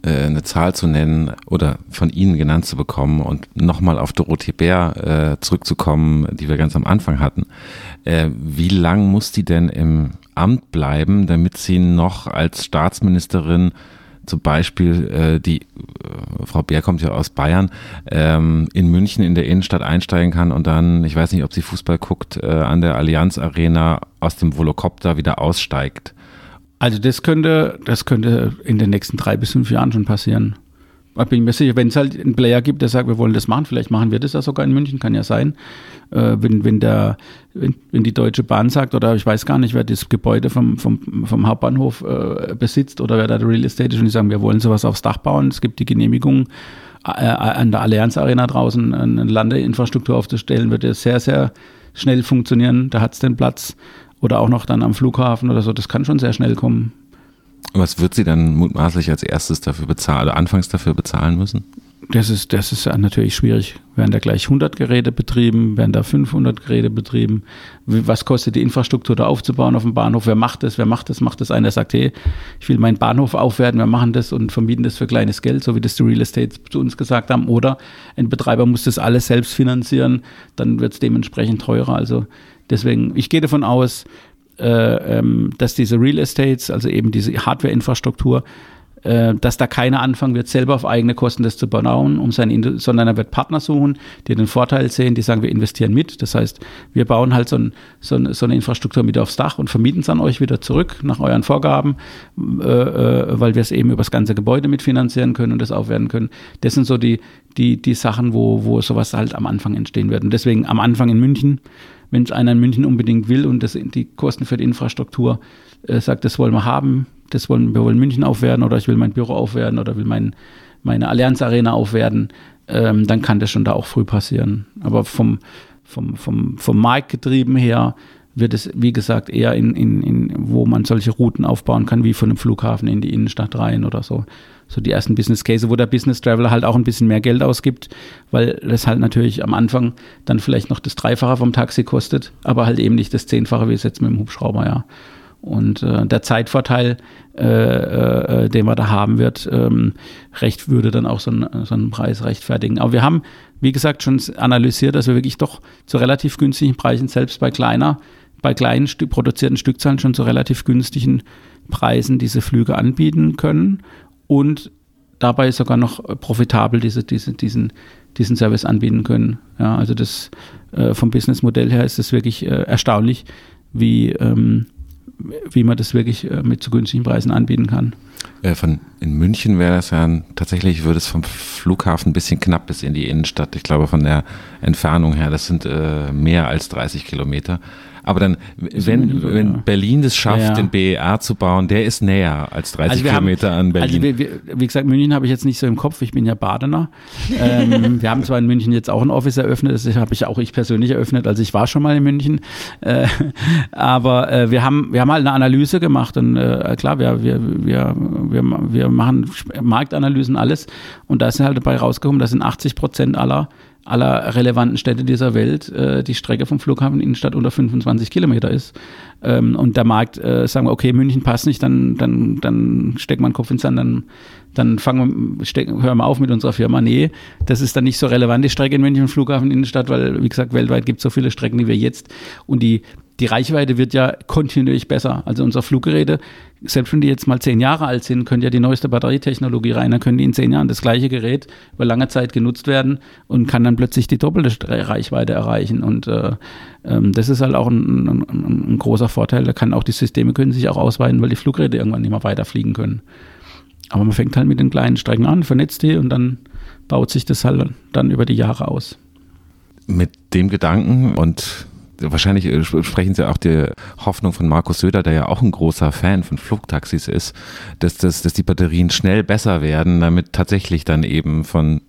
äh, eine Zahl zu nennen oder von Ihnen genannt zu bekommen und nochmal auf Dorothee Bär äh, zurückzukommen, die wir ganz am Anfang hatten. Äh, wie lang muss die denn im Amt bleiben, damit sie noch als Staatsministerin zum Beispiel äh, die äh, Frau Bär kommt ja aus Bayern, ähm, in München in der Innenstadt einsteigen kann und dann, ich weiß nicht, ob sie Fußball guckt, äh, an der Allianz Arena aus dem Volocopter wieder aussteigt. Also das könnte, das könnte in den nächsten drei bis fünf Jahren schon passieren. Ich bin mir sicher, wenn es halt einen Player gibt, der sagt, wir wollen das machen, vielleicht machen wir das ja sogar in München, kann ja sein. Äh, wenn, wenn, der, wenn, wenn die Deutsche Bahn sagt, oder ich weiß gar nicht, wer das Gebäude vom, vom, vom Hauptbahnhof äh, besitzt oder wer da Real Estate ist und die sagen, wir wollen sowas aufs Dach bauen, es gibt die Genehmigung, äh, an der Allianz Arena draußen eine Landeinfrastruktur aufzustellen, wird das sehr, sehr schnell funktionieren. Da hat es den Platz oder auch noch dann am Flughafen oder so, das kann schon sehr schnell kommen. Was wird sie dann mutmaßlich als erstes dafür bezahlen, oder anfangs dafür bezahlen müssen? Das ist, das ist natürlich schwierig. Werden da gleich 100 Geräte betrieben? Werden da 500 Geräte betrieben? Was kostet die Infrastruktur da aufzubauen auf dem Bahnhof? Wer macht das? Wer macht das? Macht das einer, sagt, hey, ich will meinen Bahnhof aufwerten, wir machen das und vermieten das für kleines Geld, so wie das die Real Estate zu uns gesagt haben. Oder ein Betreiber muss das alles selbst finanzieren, dann wird es dementsprechend teurer. Also Deswegen, ich gehe davon aus, äh, ähm, dass diese Real Estates, also eben diese Hardware-Infrastruktur, äh, dass da keiner anfangen wird, selber auf eigene Kosten das zu bauen, um seine, sondern er wird Partner suchen, die den Vorteil sehen, die sagen, wir investieren mit. Das heißt, wir bauen halt so, ein, so, ein, so eine Infrastruktur mit aufs Dach und vermieten es an euch wieder zurück nach euren Vorgaben, äh, äh, weil wir es eben über das ganze Gebäude mitfinanzieren können und das aufwerten können. Das sind so die, die, die Sachen, wo, wo sowas halt am Anfang entstehen wird. Und deswegen am Anfang in München wenn es einer in München unbedingt will und das, die Kosten für die Infrastruktur äh, sagt, das wollen wir haben, das wollen wir wollen München aufwerten oder ich will mein Büro aufwerten oder will mein, meine Allianz Arena aufwerten, ähm, dann kann das schon da auch früh passieren. Aber vom, vom, vom, vom Markt getrieben her wird es, wie gesagt, eher in, in, in, wo man solche Routen aufbauen kann, wie von einem Flughafen in die Innenstadt rein oder so so die ersten Business Case, wo der Business Traveler halt auch ein bisschen mehr Geld ausgibt, weil das halt natürlich am Anfang dann vielleicht noch das Dreifache vom Taxi kostet, aber halt eben nicht das Zehnfache wie es jetzt mit dem Hubschrauber, ja. Und äh, der Zeitvorteil, äh, äh, den man da haben wird, ähm, recht würde dann auch so, ein, so einen Preis rechtfertigen. Aber wir haben, wie gesagt, schon analysiert, dass wir wirklich doch zu relativ günstigen Preisen, selbst bei kleiner, bei kleinen produzierten Stückzahlen schon zu relativ günstigen Preisen diese Flüge anbieten können und dabei sogar noch profitabel diese, diese, diesen, diesen Service anbieten können. Ja, also das äh, vom Businessmodell her ist es wirklich äh, erstaunlich, wie, ähm, wie man das wirklich äh, mit zu günstigen Preisen anbieten kann. Äh, von in München wäre das ja tatsächlich, würde es vom Flughafen ein bisschen knapp bis in die Innenstadt. Ich glaube, von der Entfernung her, das sind äh, mehr als 30 Kilometer. Aber dann, wenn, wenn Berlin das schafft, Ja. den BER zu bauen, der ist näher als 30 Also wir haben- Kilometer an Berlin. Also wir, wir, wie gesagt, München habe ich jetzt nicht so im Kopf, ich bin ja Badener. ähm, wir haben zwar in München jetzt auch ein Office eröffnet, das habe ich auch ich persönlich eröffnet, also ich war schon mal in München. Äh, aber äh, wir, haben, wir haben halt eine Analyse gemacht und äh, klar, wir, wir, wir, wir, wir machen Marktanalysen, alles und da ist halt dabei rausgekommen, dass in 80 Prozent aller aller relevanten Städte dieser Welt äh, die Strecke vom Flughafen Innenstadt unter 25 Kilometer ist. Ähm, und der Markt äh, sagen wir, okay, München passt nicht, dann, dann, dann steckt man Kopf ins Sand, dann, dann fangen wir, steck, hören wir auf mit unserer Firma. Nee, das ist dann nicht so relevant, die Strecke in München, Flughafen Innenstadt, weil, wie gesagt, weltweit gibt es so viele Strecken, die wir jetzt und die die Reichweite wird ja kontinuierlich besser. Also unsere Fluggeräte, selbst wenn die jetzt mal zehn Jahre alt sind, können ja die neueste Batterietechnologie rein, dann können die in zehn Jahren das gleiche Gerät über lange Zeit genutzt werden und kann dann plötzlich die doppelte Reichweite erreichen. Und äh, ähm, das ist halt auch ein, ein, ein, ein großer Vorteil. Da kann auch die Systeme können sich auch ausweiten, weil die Fluggeräte irgendwann nicht mehr weiterfliegen können. Aber man fängt halt mit den kleinen Strecken an, vernetzt die und dann baut sich das halt dann über die Jahre aus. Mit dem Gedanken und wahrscheinlich äh, sp- sprechen Sie auch die Hoffnung von Markus Söder, der ja auch ein großer Fan von Flugtaxis ist, dass, das, dass die Batterien schnell besser werden, damit tatsächlich dann eben von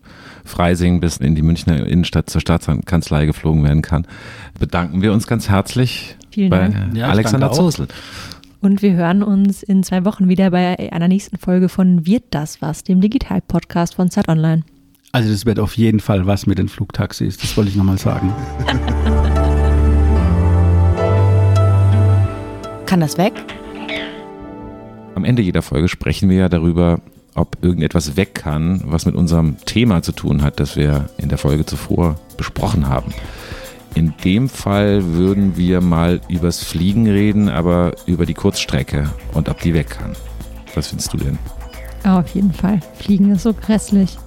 Freising bis in die Münchner Innenstadt zur Staatskanzlei geflogen werden kann. Bedanken wir uns ganz herzlich Vielen bei Dank. Ja, Alexander. Zosel. Und wir hören uns in zwei Wochen wieder bei einer nächsten Folge von Wird das was, dem Digital-Podcast von Zeit Online. Also das wird auf jeden Fall was mit den Flugtaxis, das wollte ich nochmal sagen. Kann das weg? Am Ende jeder Folge sprechen wir ja darüber, ob irgendetwas weg kann, was mit unserem Thema zu tun hat, das wir in der Folge zuvor besprochen haben. In dem Fall würden wir mal übers Fliegen reden, aber über die Kurzstrecke und ob die weg kann. Was findest du denn? Ah, auf jeden Fall. Fliegen ist so grässlich.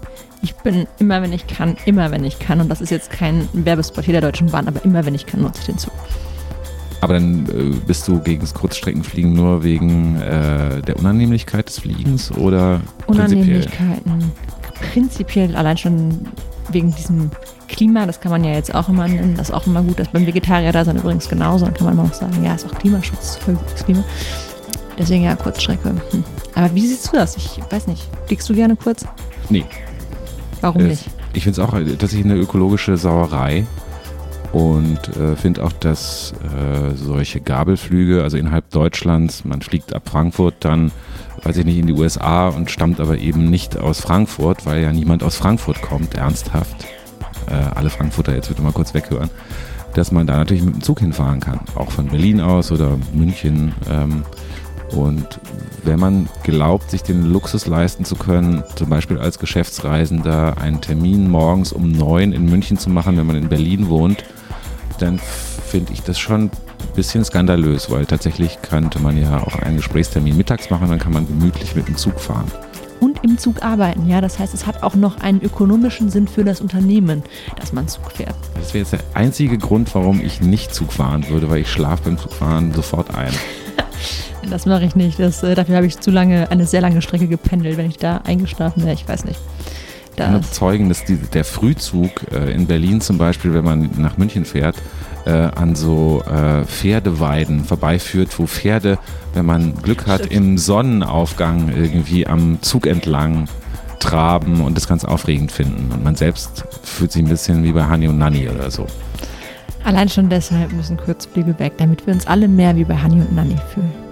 Ich bin immer, wenn ich kann, immer, wenn ich kann. Und das ist jetzt kein Werbespot hier der Deutschen Bahn, aber immer, wenn ich kann, nutze ich den Zug. Aber dann äh, bist du gegen das Kurzstreckenfliegen nur wegen äh, der Unannehmlichkeit des Fliegens oder prinzipiell? Unannehmlichkeiten. Prinzipiell allein schon wegen diesem Klima, das kann man ja jetzt auch immer nennen, das ist auch immer gut, dass beim Vegetarier da sind übrigens genauso, dann kann man immer noch sagen, ja, ist auch Klimaschutz, voll gutes Klima. Deswegen ja, Kurzstrecke. Hm. Aber wie siehst du das? Ich weiß nicht. Fliegst du gerne kurz? Nee, Warum Äh, nicht? Ich finde es auch äh, tatsächlich eine ökologische Sauerei und äh, finde auch, dass äh, solche Gabelflüge, also innerhalb Deutschlands, man fliegt ab Frankfurt dann, weiß ich nicht, in die USA und stammt aber eben nicht aus Frankfurt, weil ja niemand aus Frankfurt kommt, ernsthaft. Äh, alle Frankfurter jetzt bitte mal kurz weghören, dass man da natürlich mit dem Zug hinfahren kann, auch von Berlin aus oder München. Ähm, und wenn man glaubt, sich den Luxus leisten zu können, zum Beispiel als Geschäftsreisender einen Termin morgens um neun in München zu machen, wenn man in Berlin wohnt, dann finde ich das schon ein bisschen skandalös, weil tatsächlich könnte man ja auch einen Gesprächstermin mittags machen, dann kann man gemütlich mit dem Zug fahren. Und im Zug arbeiten, ja. Das heißt, es hat auch noch einen ökonomischen Sinn für das Unternehmen, dass man Zug fährt. Das wäre jetzt der einzige Grund, warum ich nicht Zug fahren würde, weil ich schlafe beim Zugfahren sofort ein. Das mache ich nicht. Das, äh, dafür habe ich zu lange, eine sehr lange Strecke gependelt. Wenn ich da eingeschlafen wäre, ich weiß nicht. Ich kann bezeugen, dass die, der Frühzug äh, in Berlin zum Beispiel, wenn man nach München fährt, äh, an so äh, Pferdeweiden vorbeiführt, wo Pferde, wenn man Glück hat, Stimmt. im Sonnenaufgang irgendwie am Zug entlang traben und das ganz aufregend finden. Und man selbst fühlt sich ein bisschen wie bei Hani und Nanni oder so. allein schon deshalb müssen Kurzflüge weg, damit wir uns alle mehr wie bei Hani und Nanni fühlen.